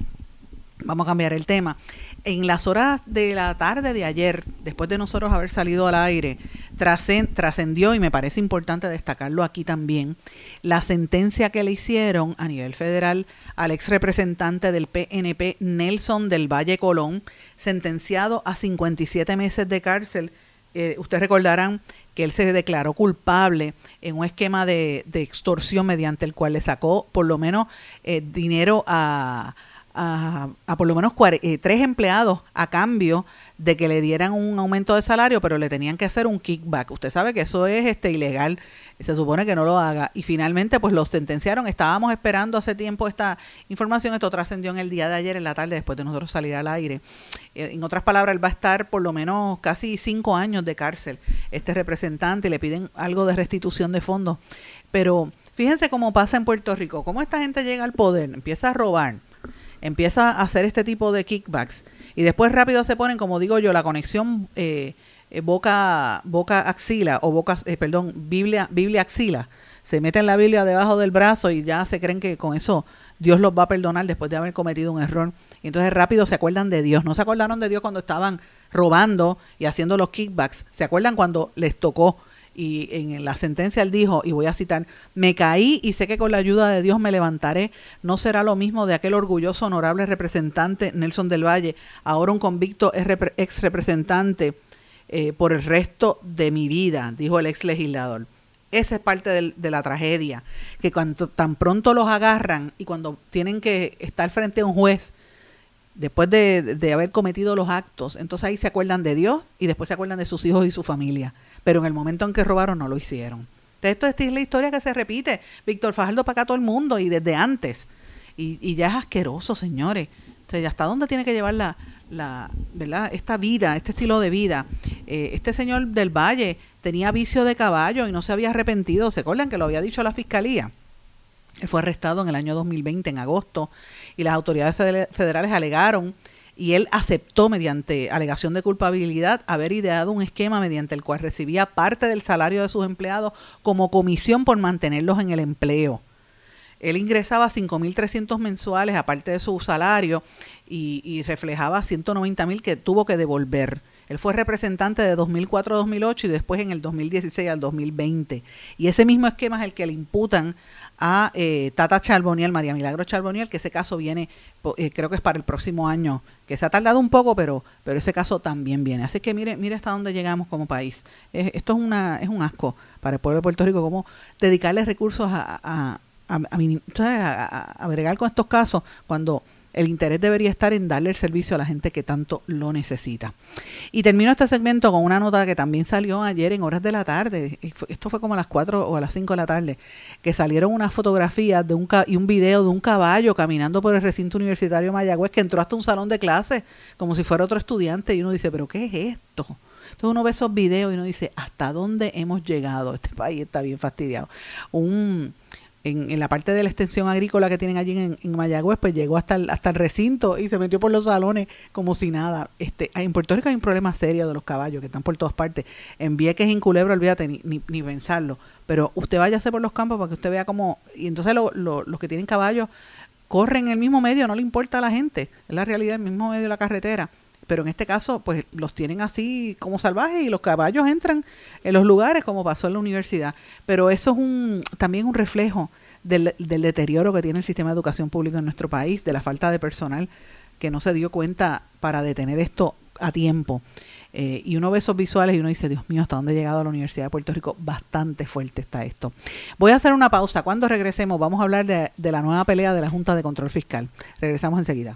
vamos a cambiar el tema. En las horas de la tarde de ayer, después de nosotros haber salido al aire, trascendió, y me parece importante destacarlo aquí también, la sentencia que le hicieron a nivel federal al ex representante del PNP, Nelson del Valle Colón, sentenciado a 57 meses de cárcel. Eh, ustedes recordarán que él se declaró culpable en un esquema de, extorsión mediante el cual le sacó por lo menos eh, dinero a a, por lo menos eh, tres empleados a cambio de que le dieran un aumento de salario, pero le tenían que hacer un kickback. Usted sabe que eso es este ilegal, se supone que no lo haga. Y finalmente, pues lo sentenciaron. Estábamos esperando hace tiempo esta información. Esto trascendió en el día de ayer, en la tarde, después de nosotros salir al aire. Eh, en otras palabras, él va a estar por lo menos casi cinco años de cárcel. Este representante le piden algo de restitución de fondos. Pero fíjense cómo pasa en Puerto Rico. Cómo esta gente llega al poder, empieza a robar empieza a hacer este tipo de kickbacks y después rápido se ponen, como digo yo, la conexión eh, eh, boca boca axila o boca, eh, perdón, Biblia Biblia axila. Se meten la Biblia debajo del brazo y ya se creen que con eso Dios los va a perdonar después de haber cometido un error. Y entonces rápido se acuerdan de Dios. No se acordaron de Dios cuando estaban robando y haciendo los kickbacks. Se acuerdan cuando les tocó y en la sentencia él dijo, y voy a citar, me caí y sé que con la ayuda de Dios me levantaré. No será lo mismo de aquel orgulloso, honorable representante Nelson del Valle, ahora un convicto ex representante eh, por el resto de mi vida, dijo el ex legislador. Esa es parte de, la tragedia, que cuando tan pronto los agarran y cuando tienen que estar frente a un juez, después de, de, haber cometido los actos, entonces ahí se acuerdan de Dios y después se acuerdan de sus hijos y su familia pero en el momento en que robaron no lo hicieron. Esto, es la historia que se repite. Víctor Fajardo para acá todo el mundo y desde antes. Y, ya es asqueroso, señores. ¿hasta dónde tiene que llevar la, la, ¿verdad? esta vida, este estilo de vida. Eh, este señor del Valle tenía vicio de caballo y no se había arrepentido. ¿Se acuerdan que lo había dicho la fiscalía? Él fue arrestado en el año 2020, en agosto, y las autoridades federales alegaron y él aceptó mediante alegación de culpabilidad haber ideado un esquema mediante el cual recibía parte del salario de sus empleados como comisión por mantenerlos en el empleo. Él ingresaba 5.300 mensuales aparte de su salario y, y reflejaba 190.000 que tuvo que devolver. Él fue representante de 2004 a 2008 y después en el 2016 al 2020. Y ese mismo esquema es el que le imputan a eh, Tata Charboniel, María Milagro Charboniel, que ese caso viene, eh, creo que es para el próximo año, que se ha tardado un poco, pero, pero ese caso también viene. Así que mire, mire hasta dónde llegamos como país. esto es, una, es un asco para el pueblo de Puerto Rico, cómo dedicarle recursos a, a, a, a, a con estos casos cuando el interés debería estar en darle el servicio a la gente que tanto lo necesita. Y termino este segmento con una nota que también salió ayer en horas de la tarde, esto fue como a las 4 o a las 5 de la tarde, que salieron unas fotografías de un y un video de un caballo caminando por el recinto universitario Mayagüez que entró hasta un salón de clases como si fuera otro estudiante y uno dice, pero ¿qué es esto? Entonces uno ve esos videos y uno dice, ¿hasta dónde hemos llegado? Este país está bien fastidiado. Un, en, la parte de la extensión agrícola que tienen allí en, Mayagüez, pues llegó hasta el, hasta el recinto y se metió por los salones como si nada. Este, en Puerto Rico hay un problema serio de los caballos que están por todas partes. En Vieques, en Culebro, olvídate ni, ni, pensarlo. Pero usted váyase por los campos para que usted vea cómo... Y entonces los que tienen caballos corren en el mismo medio, no le importa a la gente. Es la realidad, el mismo medio de la carretera pero en este caso pues los tienen así como salvajes y los caballos entran en los lugares como pasó en la universidad. Pero eso es un también un reflejo del, deterioro que tiene el sistema de educación pública en nuestro país, de la falta de personal que no se dio cuenta para detener esto a tiempo. Eh, y uno ve esos visuales y uno dice, Dios mío, ¿hasta dónde ha llegado la Universidad de Puerto Rico? Bastante fuerte está esto. Voy a hacer una pausa. Cuando regresemos vamos a hablar de la nueva pelea de la Junta de Control Fiscal. Regresamos enseguida.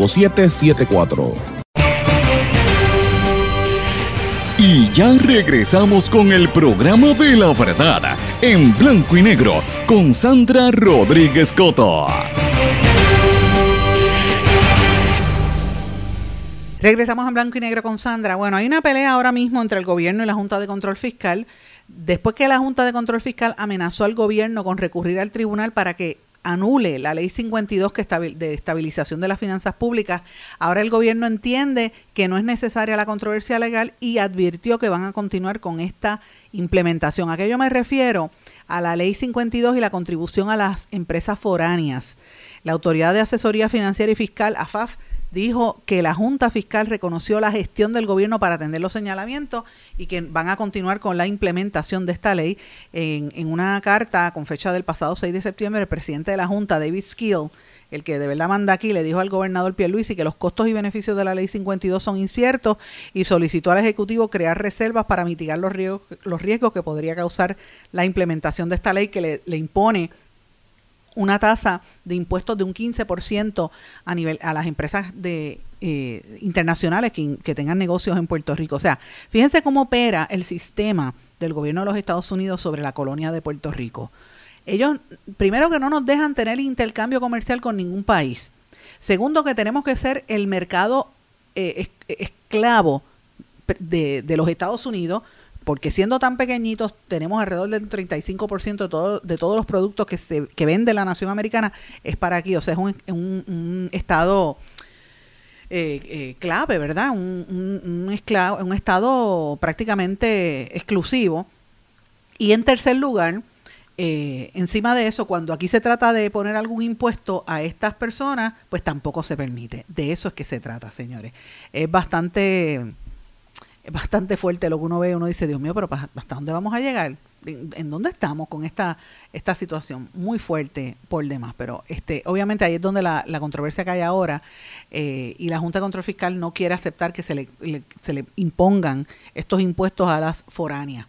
Y ya regresamos con el programa de la verdad, en blanco y negro, con Sandra Rodríguez Coto. Regresamos en blanco y negro con Sandra. Bueno, hay una pelea ahora mismo entre el gobierno y la Junta de Control Fiscal. Después que la Junta de Control Fiscal amenazó al gobierno con recurrir al tribunal para que anule la ley 52 que de estabilización de las finanzas públicas, ahora el gobierno entiende que no es necesaria la controversia legal y advirtió que van a continuar con esta implementación. ¿A qué yo me refiero? A la ley 52 y la contribución a las empresas foráneas. La Autoridad de Asesoría Financiera y Fiscal, AFAF, dijo que la Junta Fiscal reconoció la gestión del gobierno para atender los señalamientos y que van a continuar con la implementación de esta ley. En, en una carta con fecha del pasado 6 de septiembre, el presidente de la Junta, David Skill, el que de verdad manda aquí, le dijo al gobernador Pierluisi que los costos y beneficios de la ley 52 son inciertos y solicitó al Ejecutivo crear reservas para mitigar los riesgos, los riesgos que podría causar la implementación de esta ley que le, le impone una tasa de impuestos de un 15% a nivel a las empresas de eh, internacionales que, tengan negocios en Puerto Rico. O sea, fíjense cómo opera el sistema del gobierno de los Estados Unidos sobre la colonia de Puerto Rico. Ellos, primero que no nos dejan tener intercambio comercial con ningún país. Segundo, que tenemos que ser el mercado eh, esclavo de los Estados Unidos porque siendo tan pequeñitos tenemos alrededor del 35% de, todo, de todos los productos que, se, que vende la nación americana es para aquí, o sea, es un, un, un estado eh, eh, clave, ¿verdad? Un, un, esclavo, un estado prácticamente exclusivo. Y en tercer lugar, eh, encima de eso, cuando aquí se trata de poner algún impuesto a estas personas, pues tampoco se permite. De eso es que se trata, señores. Es bastante es bastante fuerte lo que uno ve, uno dice, Dios mío, pero ¿hasta dónde vamos a llegar? ¿En, dónde estamos con esta, esta situación? Muy fuerte por demás, pero este, obviamente ahí es donde la, la controversia que hay ahora eh, y la Junta de Control Fiscal no quiere aceptar que se le, se le impongan estos impuestos a las foráneas.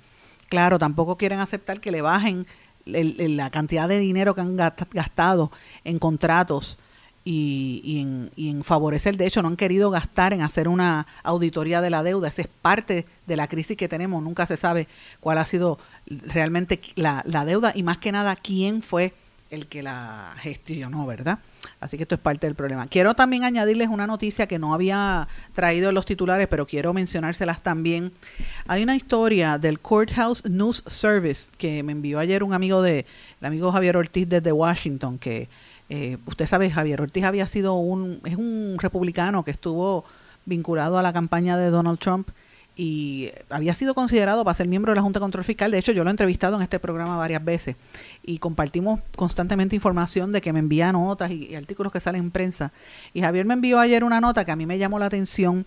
Claro, tampoco quieren aceptar que le bajen la cantidad de dinero que han gastado en contratos y, y, en, y, en, favorecer. De hecho, no han querido gastar en hacer una auditoría de la deuda. Esa es parte de la crisis que tenemos. Nunca se sabe cuál ha sido realmente la, deuda y más que nada quién fue el que la gestionó, ¿verdad? Así que esto es parte del problema. Quiero también añadirles una noticia que no había traído en los titulares, pero quiero mencionárselas también. Hay una historia del Courthouse News Service que me envió ayer un amigo de, el amigo Javier Ortiz desde Washington, que eh, usted sabe, Javier Ortiz había sido un, es un republicano que estuvo vinculado a la campaña de Donald Trump y había sido considerado para ser miembro de la Junta de Control Fiscal. De hecho, yo lo he entrevistado en este programa varias veces y compartimos constantemente información de que me envía notas y, y artículos que salen en prensa. Y Javier me envió ayer una nota que a mí me llamó la atención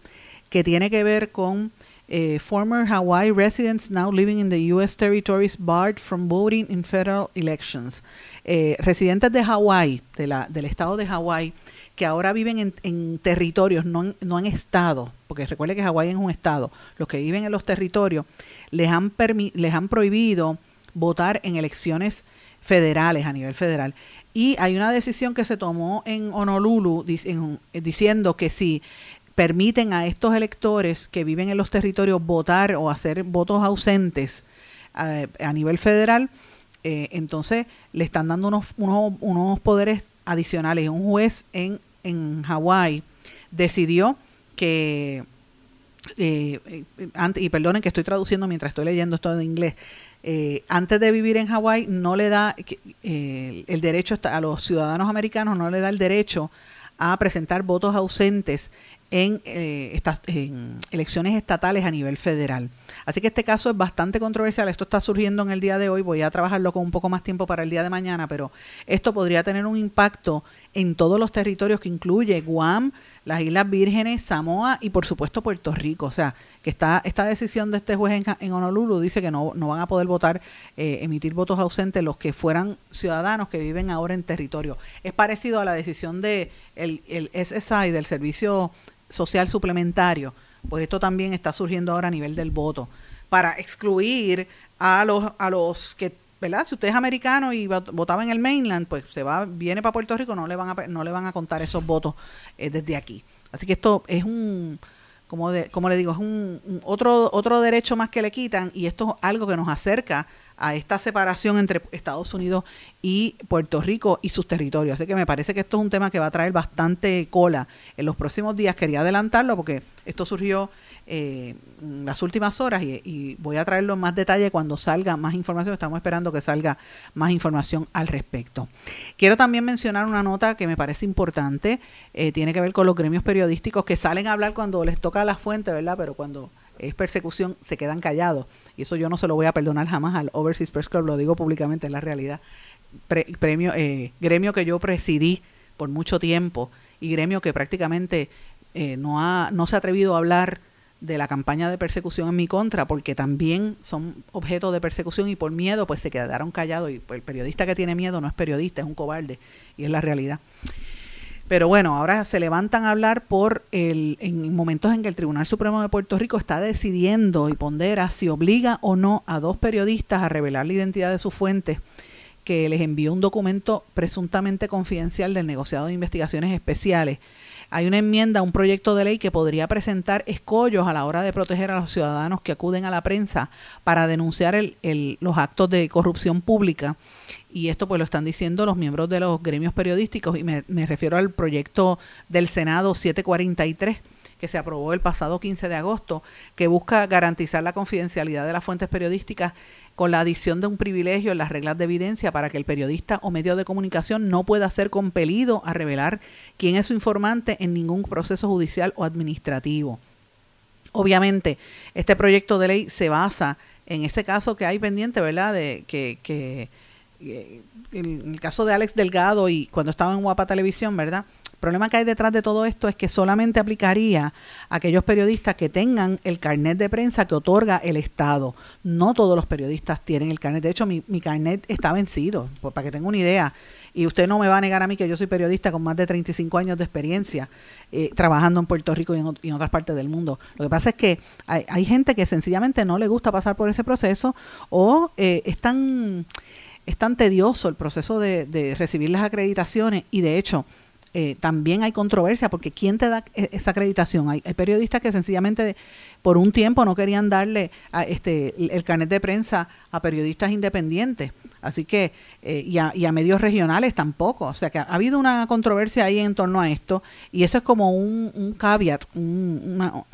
que tiene que ver con eh, former Hawaii residents now living in the U.S. territories barred from voting in federal elections. Eh, residentes de Hawaii, del estado de Hawaii, que ahora viven en, territorios, no en, no en estados, porque recuerde que Hawaii es un estado, los que viven en los territorios, les han, les han prohibido votar en elecciones federales, a nivel federal. Y hay una decisión que se tomó en Honolulu diciendo que si permiten a estos electores que viven en los territorios votar o hacer votos ausentes a, a nivel federal, eh, entonces le están dando unos, unos, unos poderes adicionales. Un juez en, en Hawái decidió que, eh, eh, antes, y perdonen que estoy traduciendo mientras estoy leyendo esto en inglés, eh, antes de vivir en Hawái no le da eh, el derecho a los ciudadanos americanos, no le da el derecho a presentar votos ausentes en, eh, estas, en elecciones estatales a nivel federal. Así que este caso es bastante controversial. Esto está surgiendo en el día de hoy. Voy a trabajarlo con un poco más tiempo para el día de mañana, pero esto podría tener un impacto en todos los territorios que incluye Guam, las Islas Vírgenes, Samoa y por supuesto Puerto Rico. O sea, que está esta decisión de este juez en, Honolulu dice que no, no van a poder votar, eh, emitir votos ausentes los que fueran ciudadanos que viven ahora en territorio. Es parecido a la decisión de el SSI, del Servicio Social Suplementario. Pues esto también está surgiendo ahora a nivel del voto. Para excluir a los, a los que ¿verdad? Si usted es americano y votaba en el mainland, pues se va, viene para Puerto Rico, no le van a, no le van a contar esos votos eh, desde aquí. Así que esto es un, como, de, como le digo, es un, un, otro, otro derecho más que le quitan y esto es algo que nos acerca a esta separación entre Estados Unidos y Puerto Rico y sus territorios. Así que me parece que esto es un tema que va a traer bastante cola en los próximos días. Quería adelantarlo porque esto surgió eh, en las últimas horas y, voy a traerlo en más detalle cuando salga más información. Estamos esperando que salga más información al respecto. Quiero también mencionar una nota que me parece importante. Eh, tiene que ver con los gremios periodísticos que salen a hablar cuando les toca la fuente, ¿verdad? Pero cuando es persecución se quedan callados y eso yo no se lo voy a perdonar jamás al Overseas Press Club, lo digo públicamente, es la realidad. Pre, premio, eh, gremio que yo presidí por mucho tiempo y gremio que prácticamente eh, no, ha, no se ha atrevido a hablar de la campaña de persecución en mi contra, porque también son objeto de persecución y por miedo pues se quedaron callados y el periodista que tiene miedo no es periodista, es un cobarde y es la realidad. Pero bueno, ahora se levantan a hablar por el, en momentos en que el Tribunal Supremo de Puerto Rico está decidiendo y pondera si obliga o no a dos periodistas a revelar la identidad de sus fuentes que les envió un documento presuntamente confidencial del negociado de investigaciones especiales hay una enmienda, un proyecto de ley que podría presentar escollos a la hora de proteger a los ciudadanos que acuden a la prensa para denunciar el, los actos de corrupción pública. Y esto pues lo están diciendo los miembros de los gremios periodísticos y me, me refiero al proyecto del Senado 743 que se aprobó el pasado 15 de agosto, que busca garantizar la confidencialidad de las fuentes periodísticas con la adición de un privilegio en las reglas de evidencia para que el periodista o medio de comunicación no pueda ser compelido a revelar quién es su informante en ningún proceso judicial o administrativo. Obviamente, este proyecto de ley se basa en ese caso que hay pendiente, ¿verdad? De que, que eh, en el caso de Alex Delgado y cuando estaba en Guapa Televisión, ¿verdad? El problema que hay detrás de todo esto es que solamente aplicaría a aquellos periodistas que tengan el carnet de prensa que otorga el Estado. No todos los periodistas tienen el carnet. De hecho, mi, mi carnet está vencido, para que tenga una idea. Y usted no me va a negar a mí que yo soy periodista con más de 35 años de experiencia eh, trabajando en Puerto Rico y en, otras partes del mundo. Lo que pasa es que hay, gente que sencillamente no le gusta pasar por ese proceso o eh, es, tan, es tan tedioso el proceso de, de recibir las acreditaciones y de hecho eh, también hay controversia porque ¿quién te da e, esa acreditación? Hay, periodistas que sencillamente por un tiempo no querían darle a este, el carnet de prensa a periodistas independientes. Así que, eh, y, a, medios regionales tampoco. O sea que ha, habido una controversia ahí en torno a esto y eso es como un, caveat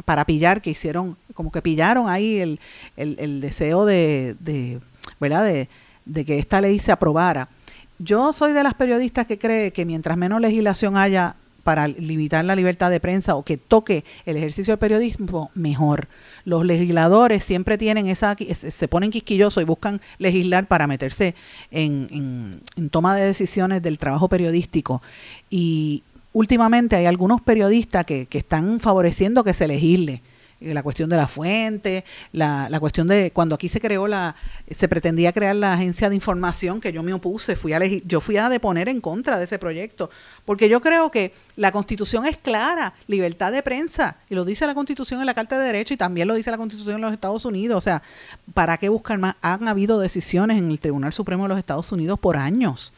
para pillar que hicieron, como que pillaron ahí el, el, deseo de, de ¿verdad? De, de que esta ley se aprobara yo soy de las periodistas que cree que mientras menos legislación haya para limitar la libertad de prensa o que toque el ejercicio del periodismo, mejor. Los legisladores siempre tienen esa, se ponen quisquillosos y buscan legislar para meterse en, toma de decisiones del trabajo periodístico. Y últimamente hay algunos periodistas que, que están favoreciendo que se legisle la cuestión de la fuente, la, la, cuestión de cuando aquí se creó la, se pretendía crear la agencia de información que yo me opuse, fui a yo fui a deponer en contra de ese proyecto, porque yo creo que la constitución es clara, libertad de prensa, y lo dice la constitución en la Carta de Derecho y también lo dice la constitución en los Estados Unidos, o sea, ¿para qué buscar más? Han habido decisiones en el Tribunal Supremo de los Estados Unidos por años.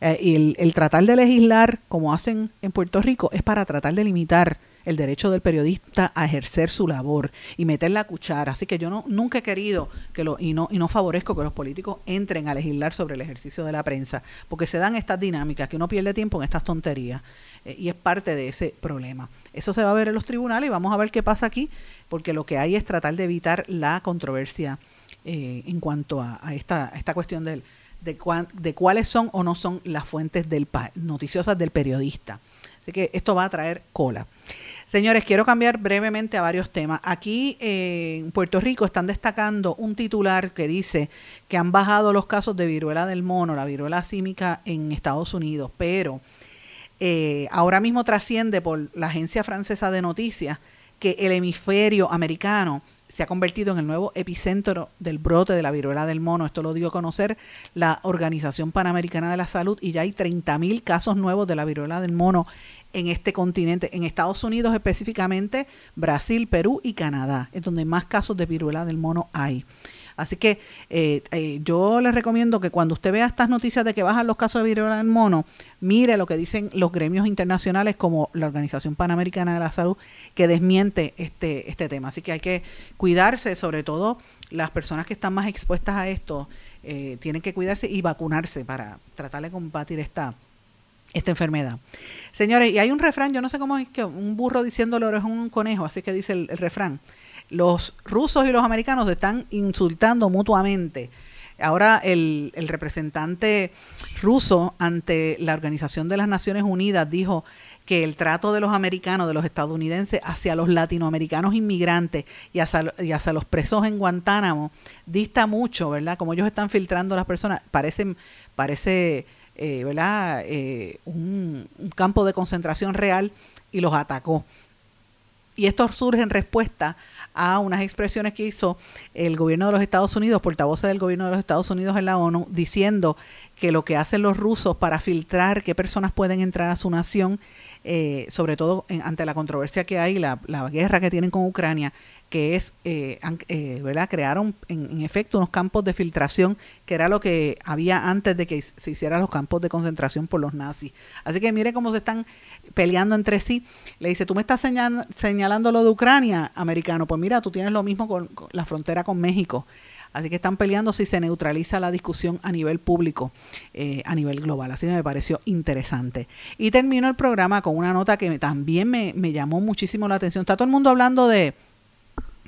Eh, y el, el tratar de legislar como hacen en Puerto Rico es para tratar de limitar el derecho del periodista a ejercer su labor y meter la cuchara. Así que yo no, nunca he querido que lo, y no, y no favorezco que los políticos entren a legislar sobre el ejercicio de la prensa, porque se dan estas dinámicas que uno pierde tiempo en estas tonterías eh, y es parte de ese problema. Eso se va a ver en los tribunales y vamos a ver qué pasa aquí, porque lo que hay es tratar de evitar la controversia eh, en cuanto a, esta, esta cuestión del, de, de cuáles son o no son las fuentes del noticiosas del periodista. Así que esto va a traer cola. Señores, quiero cambiar brevemente a varios temas. Aquí eh, en Puerto Rico están destacando un titular que dice que han bajado los casos de viruela del mono, la viruela símica en Estados Unidos, pero eh, ahora mismo trasciende por la agencia francesa de noticias que el hemisferio americano se ha convertido en el nuevo epicentro del brote de la viruela del mono. Esto lo dio a conocer la Organización Panamericana de la Salud y ya hay 30.000 casos nuevos de la viruela del mono en este continente, en Estados Unidos específicamente, Brasil, Perú y Canadá, es donde más casos de viruela del mono hay. Así que eh, eh, yo les recomiendo que cuando usted vea estas noticias de que bajan los casos de viruela del mono, mire lo que dicen los gremios internacionales como la Organización Panamericana de la Salud, que desmiente este, este tema. Así que hay que cuidarse, sobre todo las personas que están más expuestas a esto, eh, tienen que cuidarse y vacunarse para tratar de combatir esta, esta enfermedad. Señores, y hay un refrán, yo no sé cómo es que un burro diciéndolo es un conejo, así que dice el, refrán. Los rusos y los americanos se están insultando mutuamente. Ahora el, representante ruso ante la Organización de las Naciones Unidas dijo que el trato de los americanos, de los estadounidenses, hacia los latinoamericanos inmigrantes y hacia, y hacia los presos en Guantánamo dista mucho, ¿verdad? Como ellos están filtrando a las personas, parece, parece eh, ¿verdad? Eh, un, campo de concentración real y los atacó. Y esto surge en respuesta a unas expresiones que hizo el gobierno de los Estados Unidos, portavoz del gobierno de los Estados Unidos en la ONU, diciendo que lo que hacen los rusos para filtrar qué personas pueden entrar a su nación, eh, sobre todo en- ante la controversia que hay, la, la guerra que tienen con Ucrania, que es, eh, eh, ¿verdad? Crearon en, efecto unos campos de filtración, que era lo que había antes de que se hicieran los campos de concentración por los nazis. Así que mire cómo se están peleando entre sí. Le dice, tú me estás señal- señalando lo de Ucrania, americano. Pues mira, tú tienes lo mismo con la frontera con México. Así que están peleando si se neutraliza la discusión a nivel público, eh, a nivel global. Así me pareció interesante. Y termino el programa con una nota que también me, me llamó muchísimo la atención. Está todo el mundo hablando de,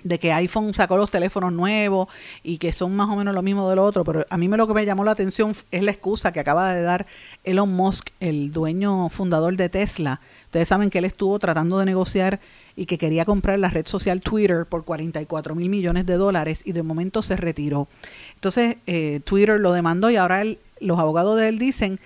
de que iPhone sacó los teléfonos nuevos y que son más o menos lo mismo del otro, pero a mí me lo que me llamó la atención es la excusa que acaba de dar Elon Musk, el dueño fundador de Tesla. Ustedes saben que él estuvo tratando de negociar y que quería comprar la red social Twitter por 44 mil millones de dólares y de momento se retiró. Entonces eh, Twitter lo demandó y ahora los abogados de él dicen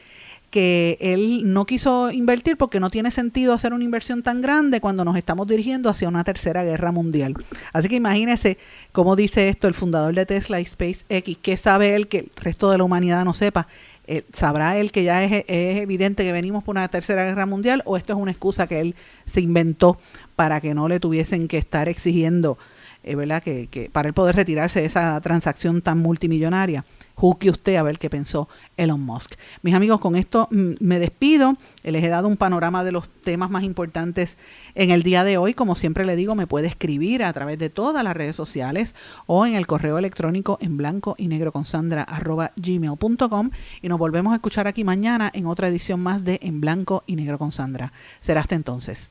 que él no quiso invertir porque no tiene sentido hacer una inversión tan grande cuando nos estamos dirigiendo hacia una tercera guerra mundial. Así que imagínese cómo dice esto el fundador de Tesla y SpaceX, que sabe él que el resto de la humanidad no sepa. Eh, ¿Sabrá él que ya es evidente que venimos por una tercera guerra mundial o esto es una excusa que él se inventó para que no le tuviesen que estar exigiendo, eh, ¿verdad? Que, que para él poder retirarse de esa transacción tan multimillonaria? Juzgue usted a ver qué pensó Elon Musk. Mis amigos, con esto mm, me despido. Les he dado un panorama de los temas más importantes en el día de hoy. Como siempre le digo, me puede escribir a través de todas las redes sociales o en el correo electrónico en blanco y negro con sandra arroba gmail.com y nos volvemos a escuchar aquí mañana en otra edición más de En blanco y negro con Sandra. Será hasta entonces.